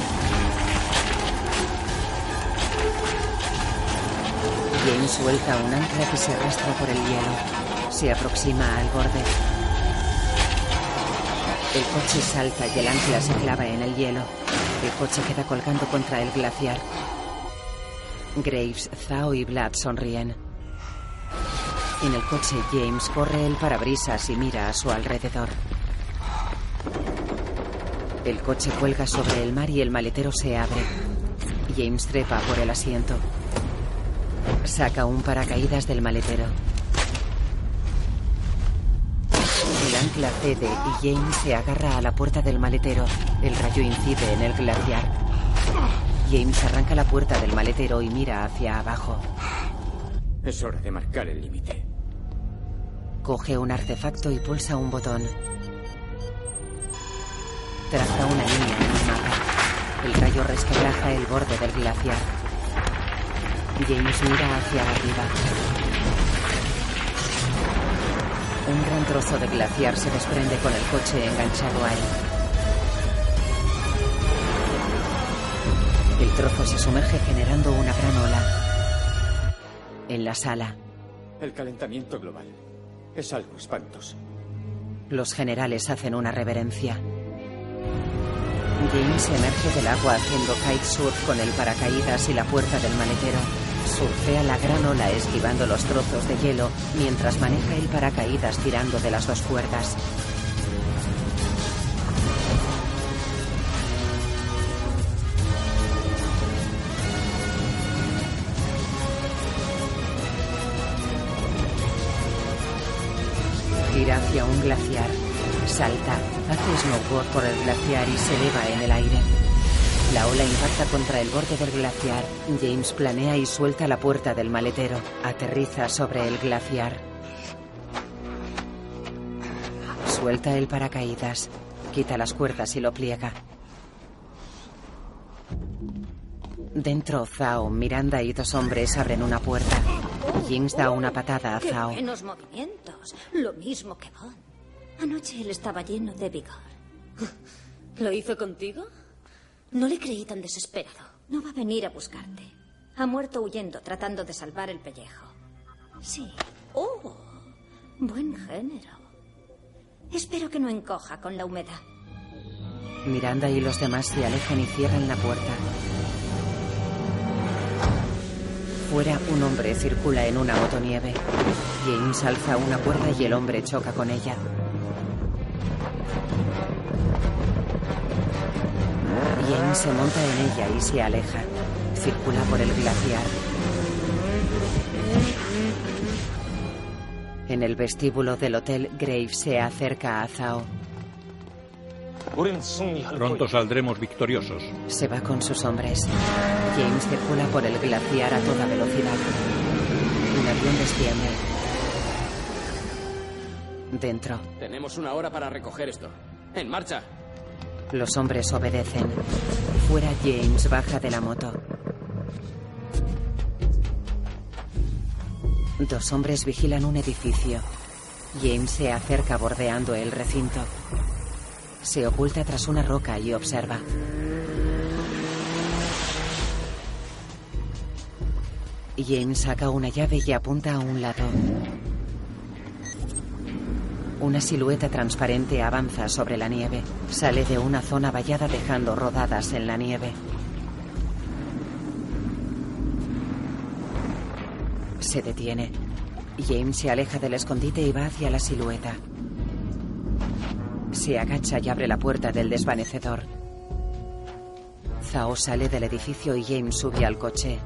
James suelta un ancla que se arrastra por el hielo. Se aproxima al borde. El coche salta y el ancla se clava en el hielo. El coche queda colgando contra el glaciar. Graves, Zhao y Vlad sonríen. En el coche, James corre el parabrisas y mira a su alrededor. El coche cuelga sobre el mar y el maletero se abre. James trepa por el asiento. Saca un paracaídas del maletero. El ancla cede y James se agarra a la puerta del maletero. El rayo incide en el glaciar. James arranca la puerta del maletero y mira hacia abajo. Es hora de marcar el límite. Coge un artefacto y pulsa un botón. Traza una línea en el mapa. El rayo resquebraja el borde del glaciar. James mira hacia arriba. Un gran trozo de glaciar se desprende con el coche enganchado ahí. El trozo se sumerge generando una gran ola. En la sala, El calentamiento global es algo espantoso. los generales hacen una reverencia. James emerge del agua haciendo kitesurf con el paracaídas y la puerta del maletero. Surfea la gran ola esquivando los trozos de hielo mientras maneja el paracaídas tirando de las dos cuerdas. Un glaciar. Salta, hace snowboard por el glaciar y se eleva en el aire. La ola impacta contra el borde del glaciar. James planea y suelta la puerta del maletero. Aterriza sobre el glaciar. Suelta el paracaídas. Quita las cuerdas y lo pliega. Dentro, Zhao, Miranda y dos hombres abren una puerta. Jinx da una patada a Qué Zhao. buenos movimientos. Lo mismo que Bond. Anoche él estaba lleno de vigor. ¿Lo hizo contigo? No le creí tan desesperado. No va a venir a buscarte. Ha muerto huyendo, tratando de salvar el pellejo. Sí. Oh, buen género. Espero que no encoja con la humedad. Miranda y los demás se alejan y cierran la puerta. Fuera, un hombre circula en una motonieve. James alza una cuerda y el hombre choca con ella. James se monta en ella y se aleja. Circula por el glaciar. En el vestíbulo del hotel, Graves se acerca a Zhao. Pronto saldremos victoriosos. Se va con sus hombres. James circula por el glaciar a toda velocidad. Un avión desciende. Dentro, Tenemos una hora para recoger esto. ¡En marcha! los hombres obedecen. Fuera, James baja de la moto. Dos hombres vigilan un edificio. James se acerca bordeando el recinto. Se oculta tras una roca y observa. James saca una llave y apunta a un lado. Una silueta transparente avanza sobre la nieve. Sale de una zona vallada dejando rodadas en la nieve. Se detiene. James se aleja del escondite y va hacia la silueta. Se agacha y abre la puerta del desvanecedor. Zhao sale del edificio y James sube al coche.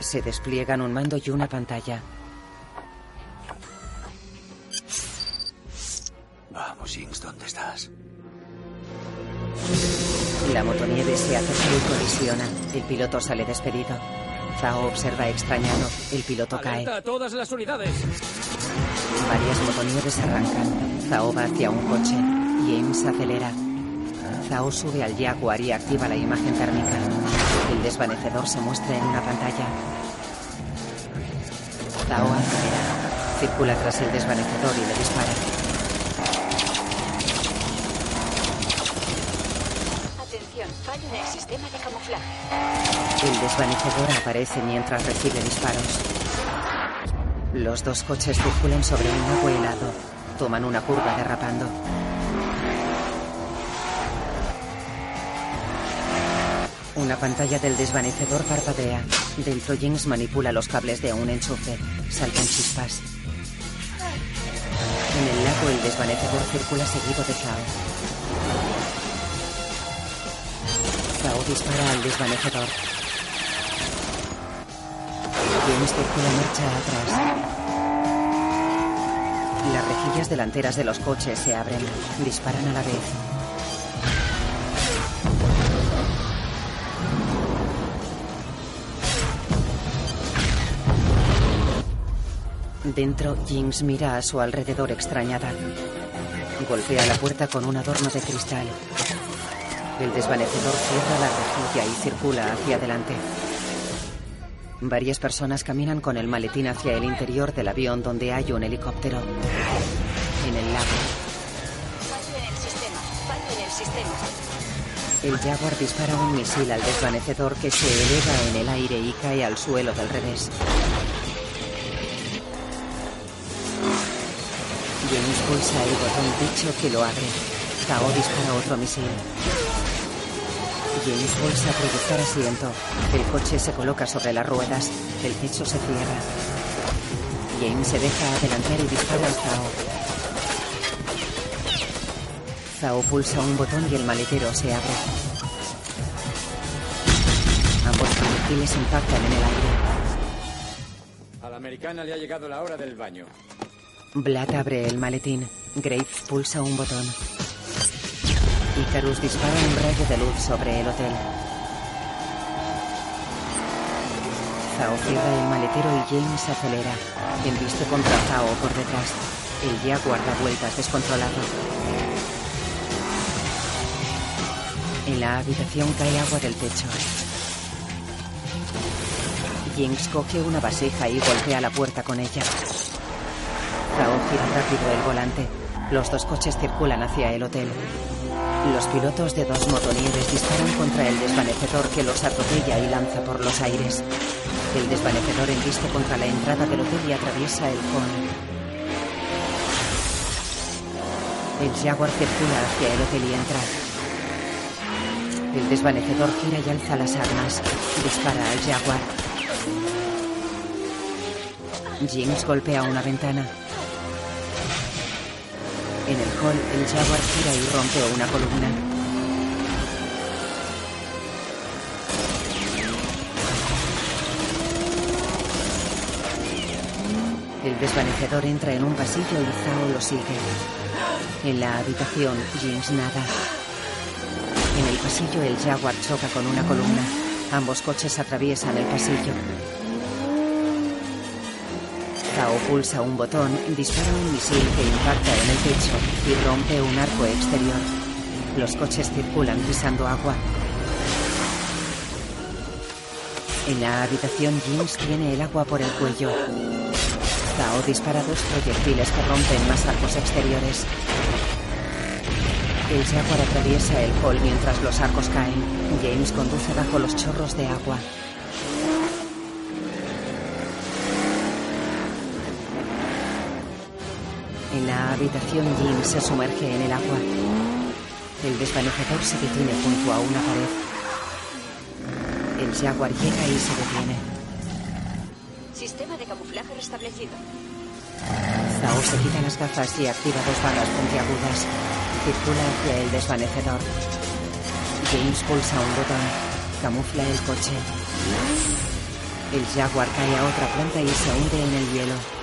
Se despliegan un mando y una pantalla. Vamos, Jinx, ¿dónde estás? La motonieve se acerca y colisiona. El piloto sale despedido. Zhao observa extrañado. El piloto cae. ¡Alerta a todas las unidades! Varias motonieves arrancan. Zhao va hacia un coche. James acelera. Zhao sube al Jaguar y activa la imagen térmica. El desvanecedor se muestra en una pantalla. Zhao acelera. Circula tras el desvanecedor y le dispara. Atención, fallo en el sistema de camuflaje. El desvanecedor aparece mientras recibe disparos. Los dos coches circulan sobre un agua helado. Toman una curva derrapando. Una pantalla del desvanecedor parpadea. Dentro James manipula los cables de un enchufe. Saltan chispas. En el lago el desvanecedor circula seguido de Zhao. Zhao dispara al desvanecedor. James circula marcha atrás. Las rejillas delanteras de los coches se abren. Disparan a la vez. Dentro, Jinx mira a su alrededor extrañada. Golpea la puerta con un adorno de cristal. El desvanecedor cierra la rejilla y circula hacia adelante. Varias personas caminan con el maletín hacia el interior del avión donde hay un helicóptero. En el lago, el Jaguar dispara un misil al desvanecedor que se eleva en el aire y cae al suelo del revés. James pulsa el botón dicho que lo abre. Tao dispara otro misil. James pulsa proyectar asiento. El coche se coloca sobre las ruedas. El techo se cierra. James se deja adelantar y dispara a Zhao. Zhao pulsa un botón y el maletero se abre. Ambos proyectiles impactan en el aire. A la americana le ha llegado la hora del baño. Vlad abre el maletín. Graves pulsa un botón. Icarus dispara un rayo de luz sobre el hotel. Zhao cierra el maletero y James acelera. Embiste contra Zhao por detrás. El Jaguar da vueltas descontrolado. En la habitación cae agua del techo. Jinx coge una vasija y golpea la puerta con ella. Zhao gira rápido el volante. Los dos coches circulan hacia el hotel. Los pilotos de dos motonieves disparan contra el desvanecedor que los atropella y lanza por los aires. El desvanecedor embiste contra la entrada del hotel y atraviesa el con. El Jaguar circula hacia el hotel y entra. El desvanecedor gira y alza las armas. Dispara al Jaguar. Jinx golpea una ventana. En el hall, el Jaguar gira y rompe una columna. El desvanecedor entra en un pasillo y Zhao lo sigue. En la habitación, Jinx nada. En el pasillo, el Jaguar choca con una columna. Ambos coches atraviesan el pasillo. Zhao pulsa un botón, dispara un misil que impacta en el techo y rompe un arco exterior. Los coches circulan pisando agua. En la habitación, Jinx tiene el agua por el cuello. Zhao dispara dos proyectiles que rompen más arcos exteriores. El Jaguar atraviesa el hall mientras los arcos caen. James conduce bajo los chorros de agua. En la habitación, Jim se sumerge en el agua. El desvanecedor se detiene junto a una pared. El Jaguar llega y se detiene. Sistema de camuflaje restablecido. Zhao se quita las gafas y activa dos balas puntiagudas. Circula hacia el desvanecedor. James pulsa un botón. Camufla el coche. El Jaguar cae a otra planta y se hunde en el hielo.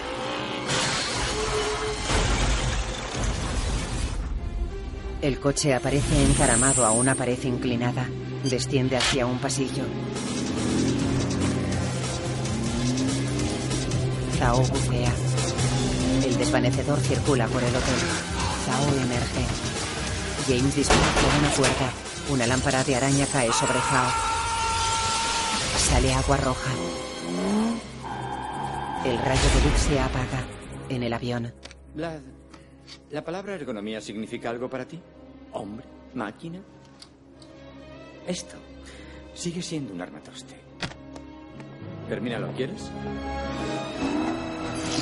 El coche aparece encaramado a una pared inclinada. Desciende hacia un pasillo. Zhao bucea. El desvanecedor circula por el hotel. Zhao emerge. James dispara por una puerta. Una lámpara de araña cae sobre Zhao. Sale agua roja. El rayo de luz se apaga. En el avión. Vlad, ¿la palabra ergonomía significa algo para ti? ¿Hombre? ¿Máquina? Esto sigue siendo un armatoste. Termínalo, ¿quieres?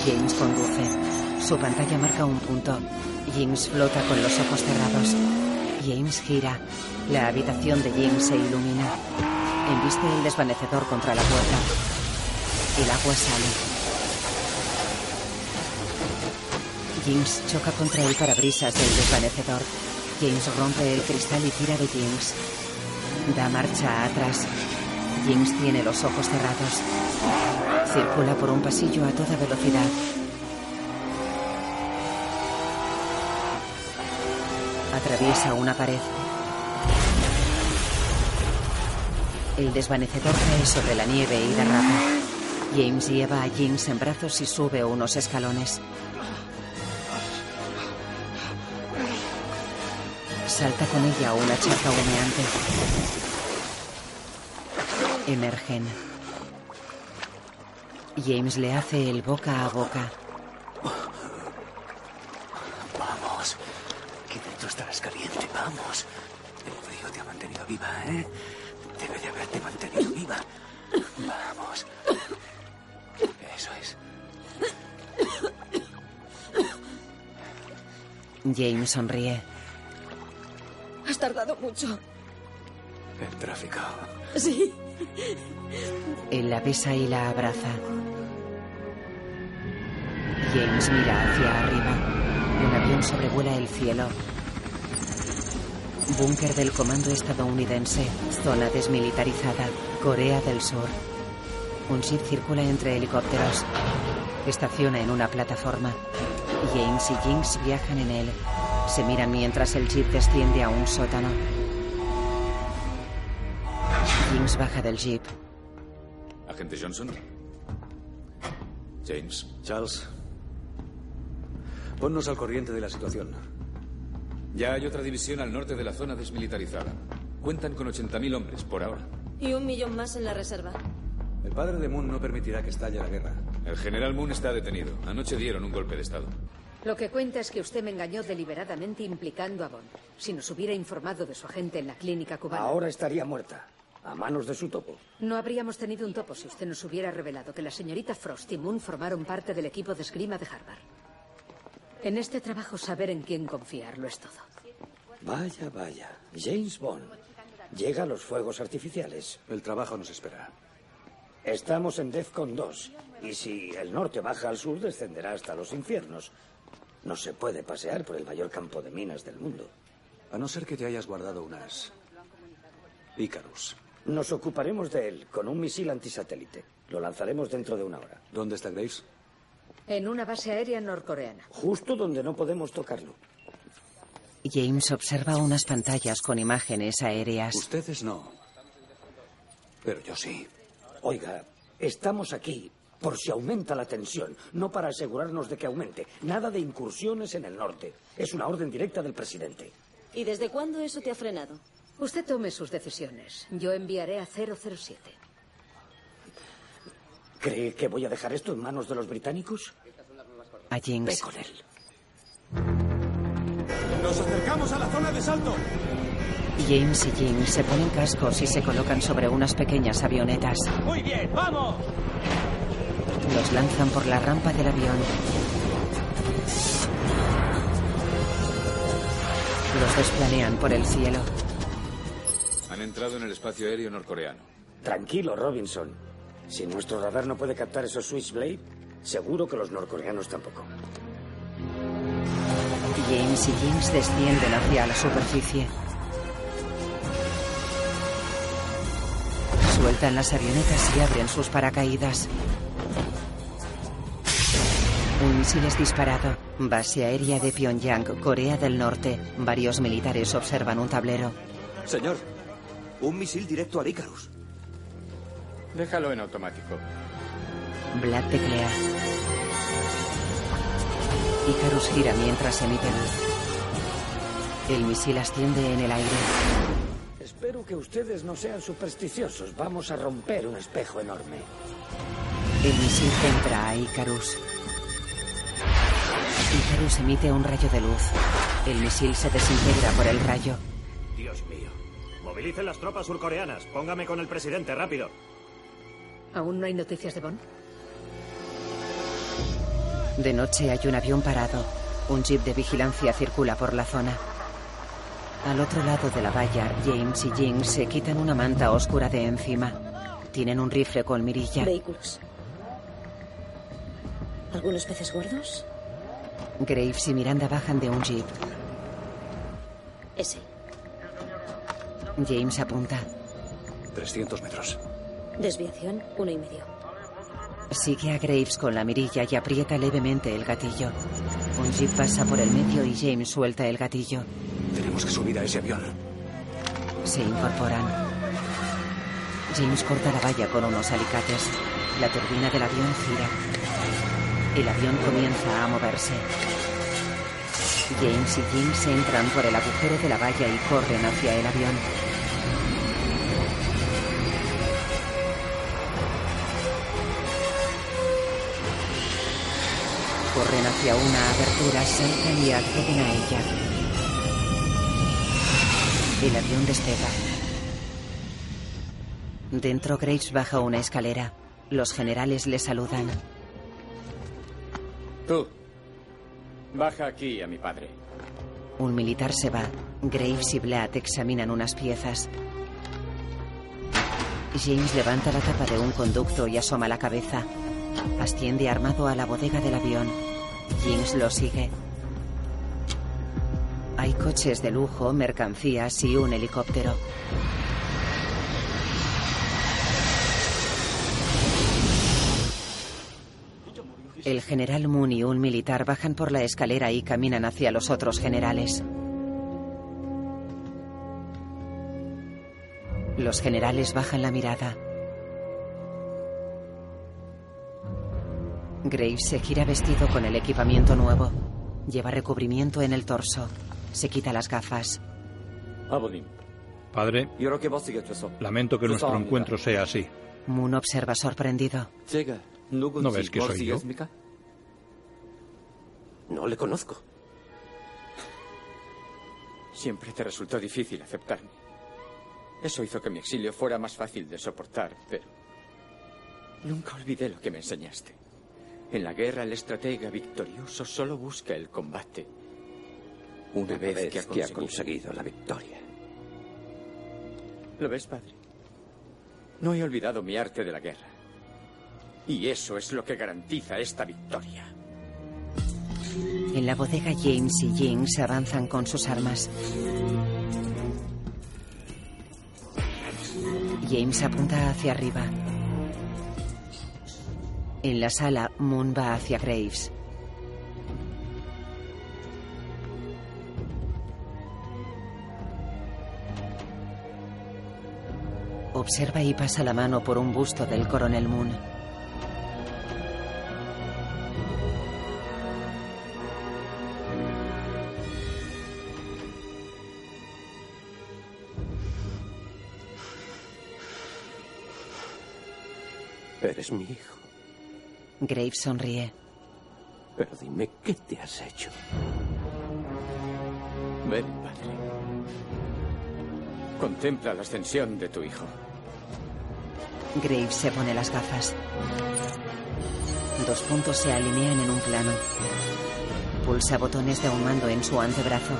James conduce. Su pantalla marca un punto. James flota con los ojos cerrados. James gira. La habitación de James se ilumina. Embiste el desvanecedor contra la puerta. El agua sale. James choca contra el parabrisas del desvanecedor. James rompe el cristal y tira de James. Da marcha atrás. James tiene los ojos cerrados. Circula por un pasillo a toda velocidad. Atraviesa una pared. El desvanecedor cae sobre la nieve y derrapa. James lleva a Jinx en brazos y sube unos escalones. Salta con ella a una charca humeante. Emergen. James le hace el boca a boca. Vamos. Que dentro estarás caliente. Vamos. El frío te ha mantenido viva, ¿eh? Debe de haberte mantenido viva. Vamos. Eso es. James sonríe. Mucho. El tráfico. Sí. Él la besa y la abraza. James mira hacia arriba. Un avión sobrevuela el cielo. Búnker del comando estadounidense. Zona desmilitarizada. Corea del Sur. Un jeep circula entre helicópteros. Estaciona en una plataforma. James y Jinx viajan en él. Se miran mientras el jeep desciende a un sótano. Jinx baja del jeep. Agente Johnson. James. Charles. Ponnos al corriente de la situación. Ya hay otra división al norte de la zona desmilitarizada. Cuentan con 80.000 hombres por ahora. Y un millón más en la reserva. El padre de Moon no permitirá que estalle la guerra. El general Moon está detenido. Anoche dieron un golpe de Estado. Lo que cuenta es que usted me engañó deliberadamente implicando a Bond. Si nos hubiera informado de su agente en la clínica cubana. Ahora estaría muerta. A manos de su topo. No habríamos tenido un topo si usted nos hubiera revelado que la señorita Frost y Moon formaron parte del equipo de esgrima de Harvard. En este trabajo saber en quién confiar lo es todo. Vaya, vaya. James Bond. Llega a los fuegos artificiales. El trabajo nos espera. Estamos en DEFCON 2. Y si el norte baja al sur, descenderá hasta los infiernos. No se puede pasear por el mayor campo de minas del mundo. A no ser que te hayas guardado unas. Icarus. Nos ocuparemos de él con un misil antisatélite. Lo lanzaremos dentro de una hora. ¿Dónde está Graves? En una base aérea norcoreana. Justo donde no podemos tocarlo. James observa unas pantallas con imágenes aéreas. Ustedes no. Pero yo sí. Oiga, estamos aquí por si aumenta la tensión, no para asegurarnos de que aumente. Nada de incursiones en el norte. Es una orden directa del presidente. ¿Y desde cuándo eso te ha frenado? Usted tome sus decisiones. Yo enviaré a 007. ¿Cree que voy a dejar esto en manos de los británicos? A Ve Jinx. con él. ¡Nos acercamos a la zona de salto! James y Jinx se ponen cascos y se colocan sobre unas pequeñas avionetas. ¡Muy bien! ¡Vamos! Los lanzan por la rampa del avión. Los desplanean por el cielo. Han entrado en el espacio aéreo norcoreano. Tranquilo, Robinson. Si nuestro radar no puede captar esos Switchblade, seguro que los norcoreanos tampoco. James y Jinx descienden hacia la superficie. Sueltan las avionetas y abren sus paracaídas. Un misil es disparado. Base aérea de Pyongyang, Corea del Norte. Varios militares observan un tablero. Señor, un misil directo al Icarus. Déjalo en automático. Black teclea. Icarus gira mientras emite luz. El misil asciende en el aire. Espero que ustedes no sean supersticiosos. Vamos a romper un espejo enorme. El misil entra a Icarus. Icarus emite un rayo de luz. El misil se desintegra por el rayo. Dios mío. Movilicen las tropas surcoreanas. Póngame con el presidente, rápido. ¿Aún no hay noticias de Bond? De noche hay un avión parado. Un jeep de vigilancia circula por la zona. Al otro lado de la valla, James y Jinx se quitan una manta oscura de encima. Tienen un rifle con mirilla. Vehículos. ¿Algunos peces gordos? Graves y Miranda bajan de un jeep. Ese. James apunta. 300 metros. Desviación, uno y medio. Sigue a Graves con la mirilla y aprieta levemente el gatillo. Un jeep pasa por el medio y James suelta el gatillo. Tenemos que subir a ese avión. Se incorporan. James corta la valla con unos alicates. La turbina del avión gira. El avión comienza a moverse. James y Jinx entran por el agujero de la valla y corren hacia el avión. Corren hacia una abertura, saltan y acceden a ella. El avión despega. Dentro, Graves baja una escalera. Los generales le saludan. Tú. Baja aquí a mi padre. Un militar se va. Graves y Blatt examinan unas piezas. James levanta la tapa de un conducto y asoma la cabeza. Asciende armado a la bodega del avión. James lo sigue. Hay coches de lujo, mercancías y un helicóptero. El general Moon y un militar bajan por la escalera y caminan hacia los otros generales. Los generales bajan la mirada. Graves se gira vestido con el equipamiento nuevo. Lleva recubrimiento en el torso. Se quita las gafas. Padre, lamento que nuestro encuentro sea así. Moon observa sorprendido. ¿No ves que soy yo? No le conozco. Siempre te resultó difícil aceptarme. Eso hizo que mi exilio fuera más fácil de soportar, pero nunca olvidé lo que me enseñaste. En la guerra el estratega victorioso solo busca el combate. Una, vez, vez que, ha, que ha conseguido la victoria. ¿Lo ves, padre? No he olvidado mi arte de la guerra. Y eso es lo que garantiza esta victoria. En la bodega James y Jinx avanzan con sus armas. James apunta hacia arriba. En la sala, Moon va hacia Graves. Observa y pasa la mano por un busto del coronel Moon. Mi hijo. Graves sonríe. Pero dime, ¿qué te has hecho? Ven, padre. Contempla la ascensión de tu hijo. Graves se pone las gafas. Dos puntos se alinean en un plano. Pulsa botones de un mando en su antebrazo.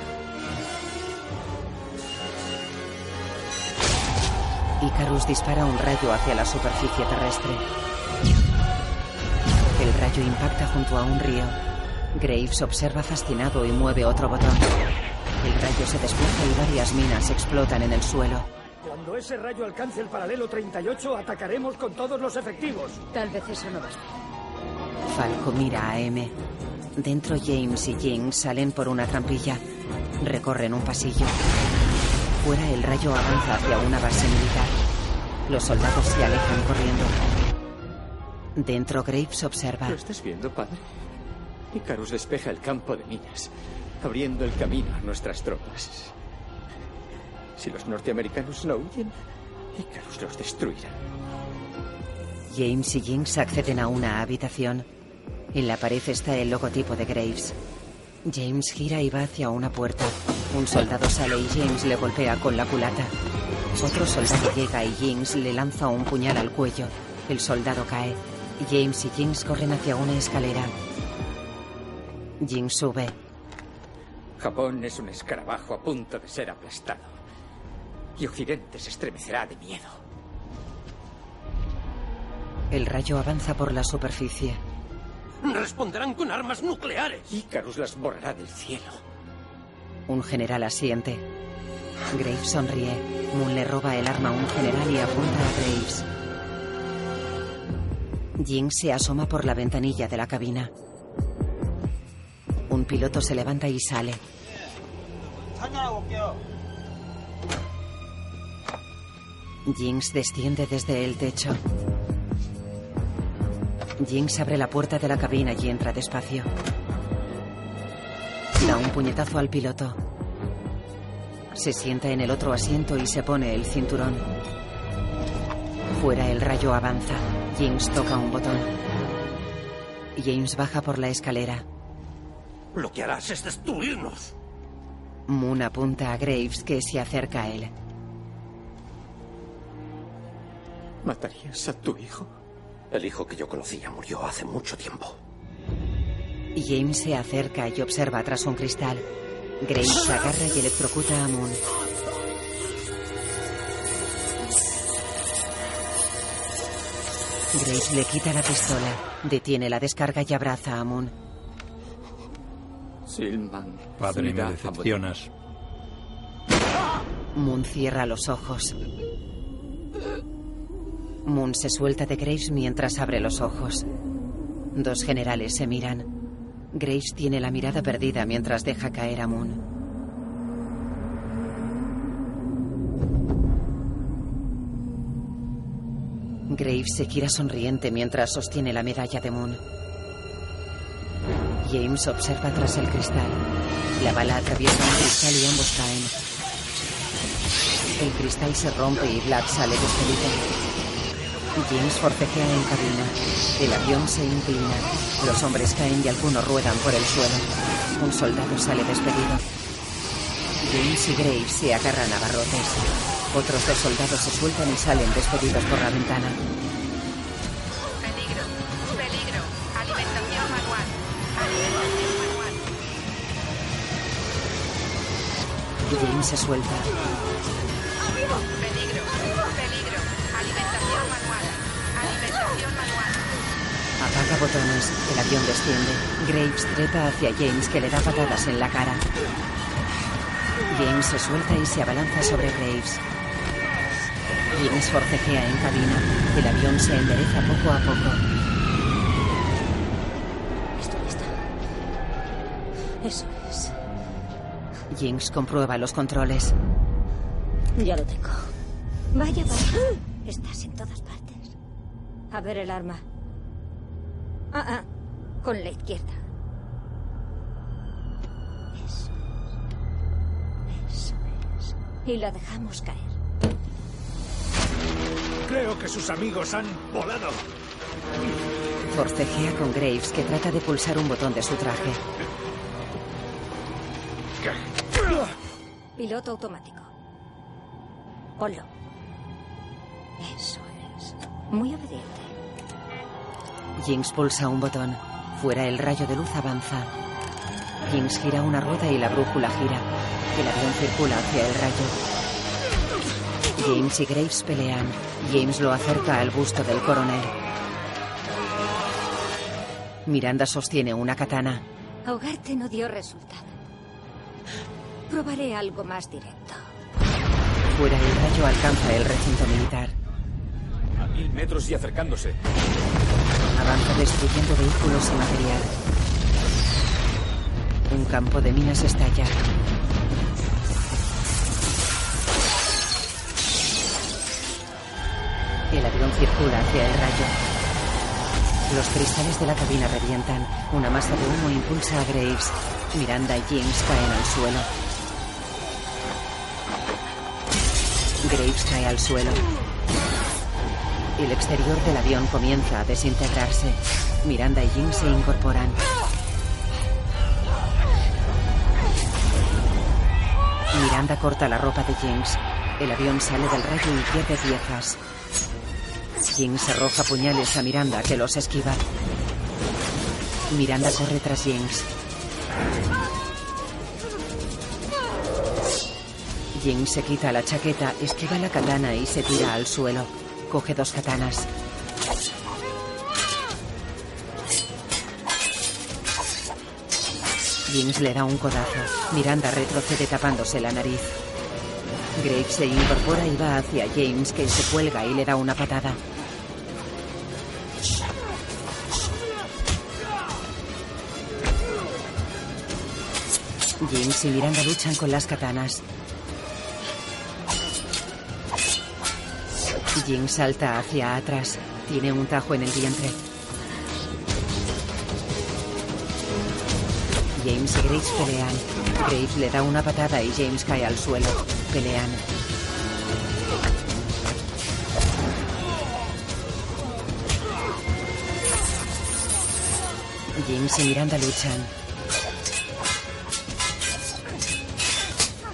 Icarus dispara un rayo hacia la superficie terrestre. El rayo impacta junto a un río. Graves observa fascinado y mueve otro botón. El rayo se desplaza y varias minas explotan en el suelo. Cuando ese rayo alcance el paralelo 38, atacaremos con todos los efectivos. Tal vez eso no baste. Falco mira a M. Dentro James y Jinx salen por una trampilla. Recorren un pasillo. Fuera el rayo avanza hacia una base militar. Los soldados se alejan corriendo. Dentro Graves observa. ¿Lo estás viendo, padre? Icarus despeja el campo de minas, abriendo el camino a nuestras tropas. Si los norteamericanos no huyen, Icarus los destruirá. James y Jinx acceden a una habitación. En la pared está el logotipo de Graves. James gira y va hacia una puerta. Un soldado sale y James le golpea con la culata. Otro soldado llega y Jinx le lanza un puñal al cuello. El soldado cae. James y Jinx corren hacia una escalera. Jinx sube. Japón es un escarabajo a punto de ser aplastado. Y Occidente se estremecerá de miedo. El rayo avanza por la superficie. Responderán con armas nucleares. Icarus las borrará del cielo. Un general asiente. Graves sonríe. Moon le roba el arma a un general y apunta a Graves. Jinx se asoma por la ventanilla de la cabina. Un piloto se levanta y sale. Jinx desciende desde el techo. Jinx abre la puerta de la cabina y entra despacio. Da un puñetazo al piloto. Se sienta en el otro asiento y se pone el cinturón. Fuera el rayo avanza. Jinx toca un botón. James baja por la escalera. Lo que harás es destruirnos. Moon apunta a Graves que se acerca a él. ¿Matarías a tu hijo? El hijo que yo conocía murió hace mucho tiempo. James se acerca y observa tras un cristal. Graves se agarra y electrocuta a Moon. Graves le quita la pistola, detiene la descarga y abraza a Moon. Silman. Padre, me decepcionas. Moon cierra los ojos. Moon se suelta de Graves mientras abre los ojos. Dos generales se miran. Graves tiene la mirada perdida mientras deja caer a Moon. Graves se gira sonriente mientras sostiene la medalla de Moon. James observa tras el cristal. La bala atraviesa un cristal y ambos caen. El cristal se rompe y Black sale despedido. James forcejea en cabina. El avión se inclina. Los hombres caen y algunos ruedan por el suelo. Un soldado sale despedido. James y Graves se agarran a barrotes. Otros dos soldados se sueltan y salen despedidos por la ventana. Peligro, peligro. Alimentación manual. Alimentación manual. James se suelta. Peligro, peligro. Alimentación manual. Alimentación manual. Apaga botones. El avión desciende. Graves trepa hacia James que le da patadas en la cara. James se suelta y se abalanza sobre Graves. James forcejea en cabina. El avión se endereza poco a poco. Estoy lista. Eso es. James comprueba los controles. Ya lo tengo. Vaya, vaya. Estás en todas partes. A ver el arma. Ah, ah. Con la izquierda. Eso es. Eso es. Y la dejamos caer. Creo que sus amigos han volado. Forcejea con Graves que trata de pulsar un botón de su traje. Piloto automático. Ponlo. Eso es. Muy obediente. Jinx pulsa un botón. Fuera el rayo de luz avanza. Jinx gira una rueda y la brújula gira. El avión circula hacia el rayo. James y Graves pelean. James lo acerca al busto del coronel. Miranda sostiene una katana. Ahogarte no dio resultado. Probaré algo más directo. Fuera el rayo alcanza el recinto militar. A mil metros y acercándose. Avanza destruyendo vehículos y material. Un campo de minas estalla. El avión circula hacia el rayo. Los cristales de la cabina revientan. Una masa de humo impulsa a Graves. Miranda y James caen al suelo. Graves cae al suelo. El exterior del avión comienza a desintegrarse. Miranda y Jim se incorporan. Miranda corta la ropa de James. El avión sale del rayo y pierde piezas. James arroja puñales a Miranda que los esquiva. Miranda corre tras James. James se quita la chaqueta, esquiva la katana y se tira al suelo. Coge dos katanas. James le da un codazo. Miranda retrocede tapándose la nariz. Graves se incorpora y va hacia James, que se cuelga y le da una patada. James y Miranda luchan con las katanas. James salta hacia atrás. Tiene un tajo en el vientre. James y Graves pelean. Graves le da una patada y James cae al suelo. Pelean. James y Miranda luchan.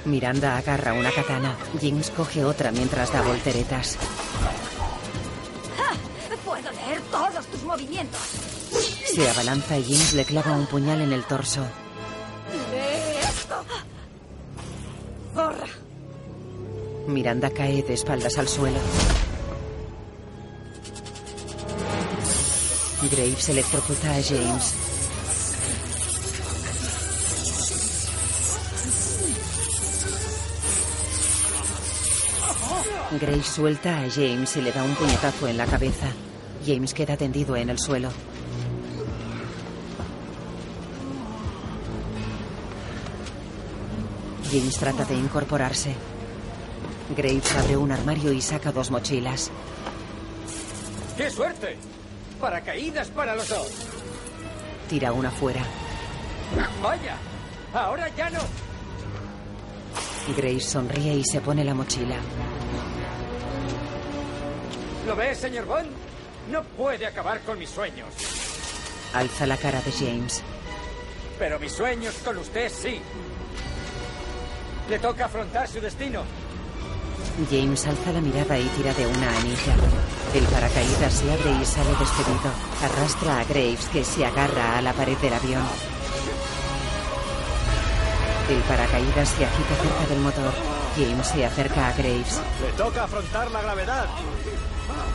Miranda agarra una katana. James coge otra mientras da volteretas. Puedo leer todos tus movimientos. Se abalanza y James le clava un puñal en el torso. Miranda cae de espaldas al suelo. Graves electrocuta a James. Grace suelta a James y le da un puñetazo en la cabeza. James queda tendido en el suelo. James trata de incorporarse. Graves abre un armario y saca dos mochilas. ¡Qué suerte! Paracaídas para los dos. Tira una fuera. ¡Vaya! Ahora ya no. Grace sonríe y se pone la mochila. ¿Lo ves, señor Bond? No puede acabar con mis sueños. Alza la cara de James. Pero mis sueños con usted sí. Le toca afrontar su destino. James alza la mirada y tira de una anilla. El paracaídas se abre y sale despedido. Arrastra a Graves que se agarra a la pared del avión. El paracaídas se agita cerca del motor. James se acerca a Graves. Le toca afrontar la gravedad.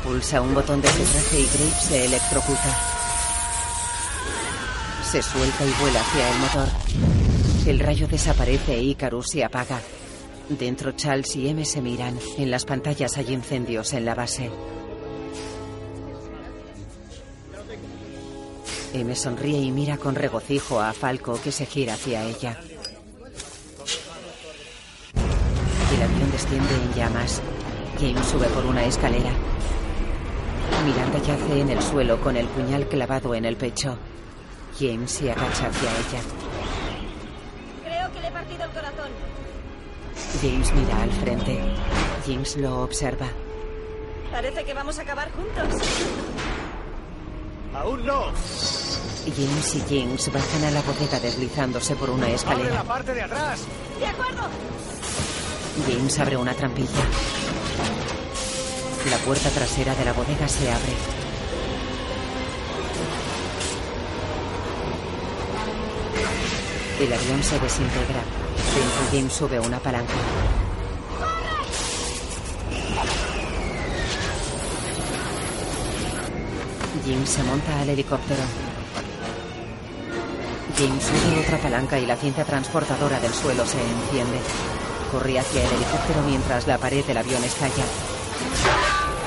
Pulsa un botón de su traje y Graves se electrocuta. Se suelta y vuela hacia el motor. El rayo desaparece e Icarus se apaga. Dentro Charles y M se miran. En las pantallas hay incendios en la base. M sonríe y mira con regocijo a Falco que se gira hacia ella. El avión desciende en llamas. James sube por una escalera. Miranda yace en el suelo con el puñal clavado en el pecho. James se agacha hacia ella. James mira al frente. James lo observa. Parece que vamos a acabar juntos. Aún no. James y James bajan a la bodega deslizándose por una Abre la escalera. parte de atrás. De acuerdo. James abre una trampilla. La puerta trasera de la bodega se abre. El avión se desintegra. James sube una palanca. James se monta al helicóptero. James sube otra palanca y la cinta transportadora del suelo se enciende. Corre hacia el helicóptero mientras la pared del avión estalla.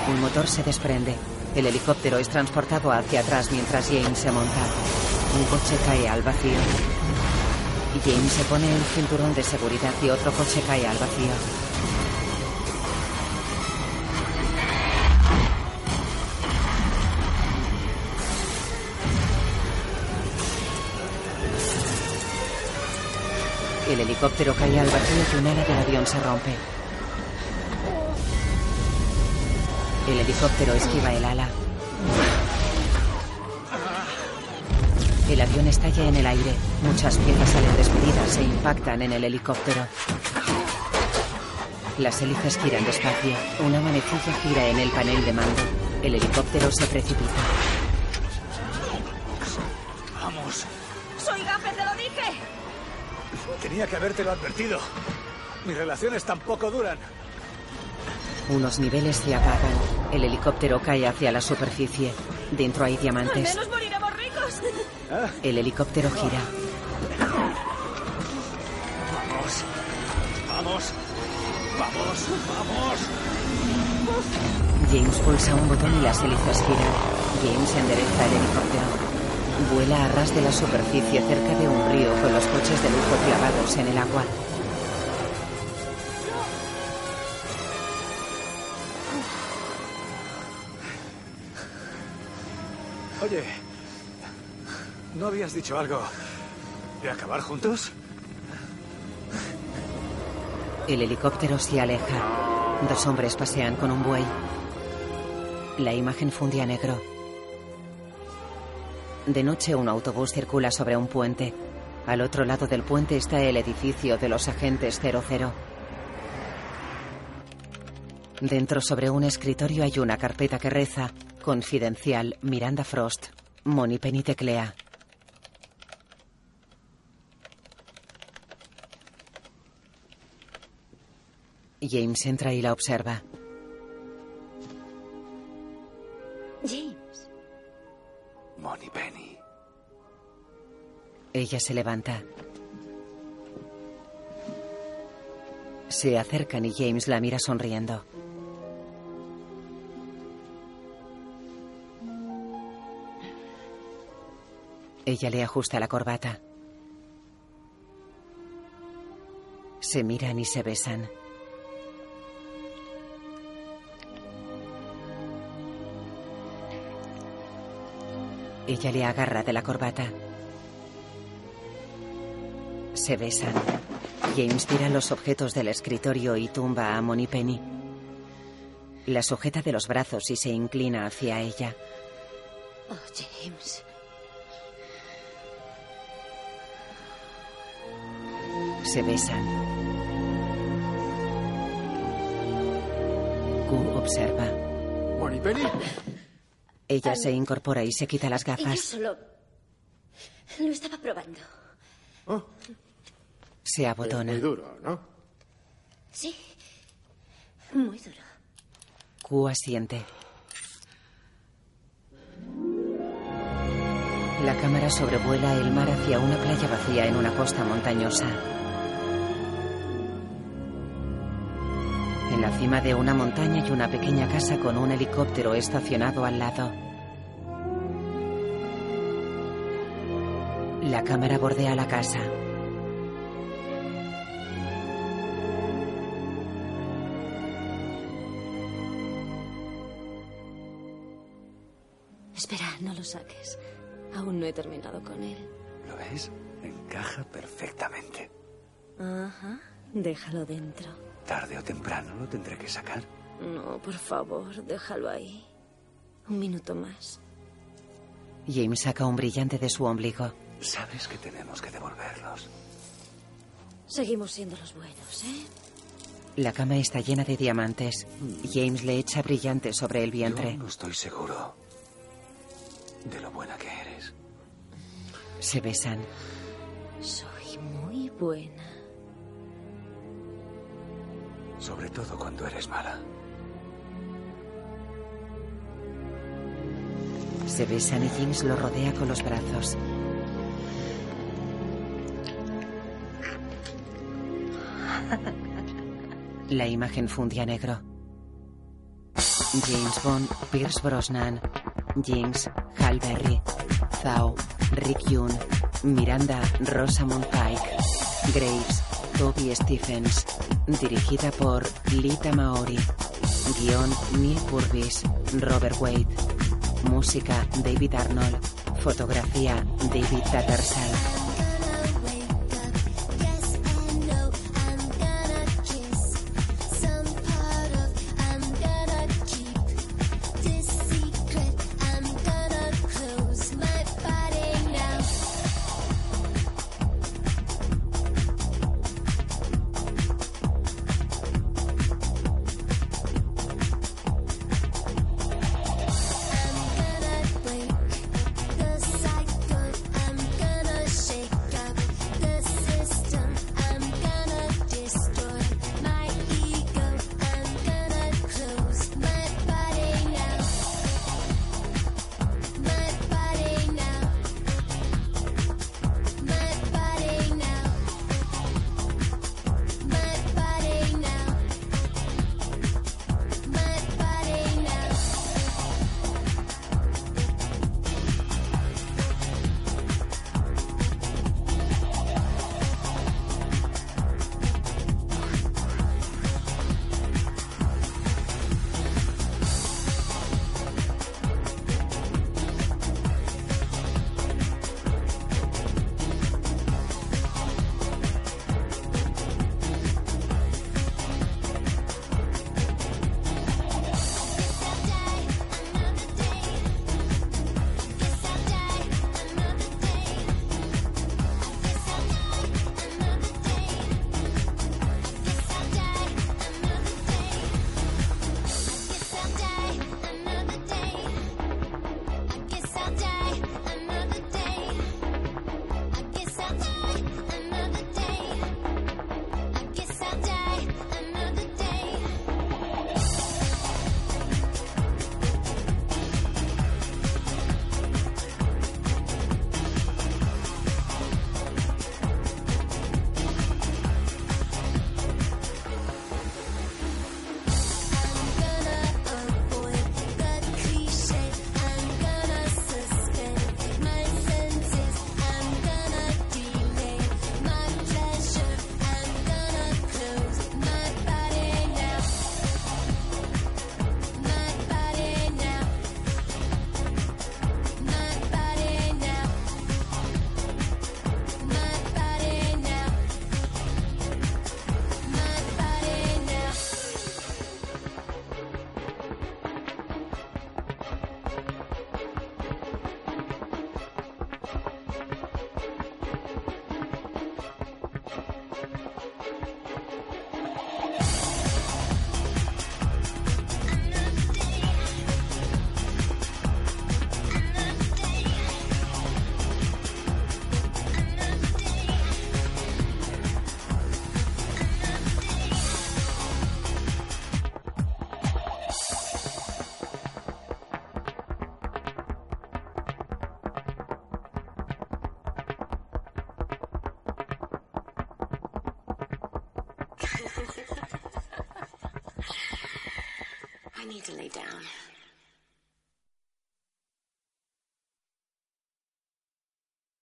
Un motor se desprende. El helicóptero es transportado hacia atrás mientras James se monta. Un coche cae al vacío. James se pone el cinturón de seguridad y otro coche cae al vacío. El helicóptero cae al vacío y un ala del avión se rompe. El helicóptero esquiva el ala. El avión estalla en el aire. Muchas piezas salen despedidas e impactan en el helicóptero. Las hélices giran despacio. Una manecilla gira en el panel de mando. El helicóptero se precipita. Vamos. Soy Gaffer, te lo dije. Tenía que habértelo advertido. Mis relaciones tampoco duran. Unos niveles se apagan. El helicóptero cae hacia la superficie. Dentro hay Al diamantes. menos. El helicóptero gira. Vamos. Vamos. Vamos. Vamos. James pulsa un botón y las hélices giran. James endereza el helicóptero. Vuela a ras de la superficie cerca de un río con los coches de lujo clavados en el agua. Oye, ¿no habías dicho algo ¿De acabar juntos? El helicóptero se aleja. Dos hombres pasean con un buey. La imagen funde a negro. De noche un autobús circula sobre un puente. Al otro lado del puente está el edificio de los agentes 00. Dentro sobre un escritorio hay una carpeta que reza Confidencial Miranda Frost. Moni Penny teclea. James entra y la observa. James. Moni Penny. Ella se levanta. Se acercan y James la mira sonriendo. Ella le ajusta la corbata. Se miran y se besan. Ella le agarra de la corbata. Se besan. James tira los objetos del escritorio y tumba a Moni Penny. La sujeta de los brazos y se inclina hacia ella. Oh, James. Se besan. Q observa. Moni Penny. Ella se incorpora y se quita las Yo gafas. solo lo estaba probando. Se abotona. Muy duro, ¿no? Sí. Muy duro. Q asiente. La cámara sobrevuela el mar hacia una playa vacía en una costa montañosa. En la cima de una montaña hay una pequeña casa con un helicóptero estacionado al lado. La cámara bordea la casa. Espera, no lo saques. Aún no he terminado con él. ¿Lo ves? Encaja perfectamente. Ajá. Déjalo dentro. Tarde o temprano lo tendré que sacar. No, por favor, déjalo ahí. Un minuto más. James saca un brillante de su ombligo. Sabes que tenemos que devolverlos. Seguimos siendo los buenos, ¿eh? La cama está llena de diamantes. James le echa brillantes sobre el vientre. Yo no estoy seguro de lo buena que eres. Se besan. Soy muy buena. Sobre todo cuando eres mala. Se besan y James lo rodea con los brazos. La imagen funde a negro. James Bond, Pierce Brosnan, Jinx, Hal Berry, Zhao, Rick Yoon, Miranda, Rosamund Pike, Graves, Toby Stephens, dirigida por Lita Maori, guion Neil Purvis, Robert Wade, música David Arnold, fotografía David Tattersall.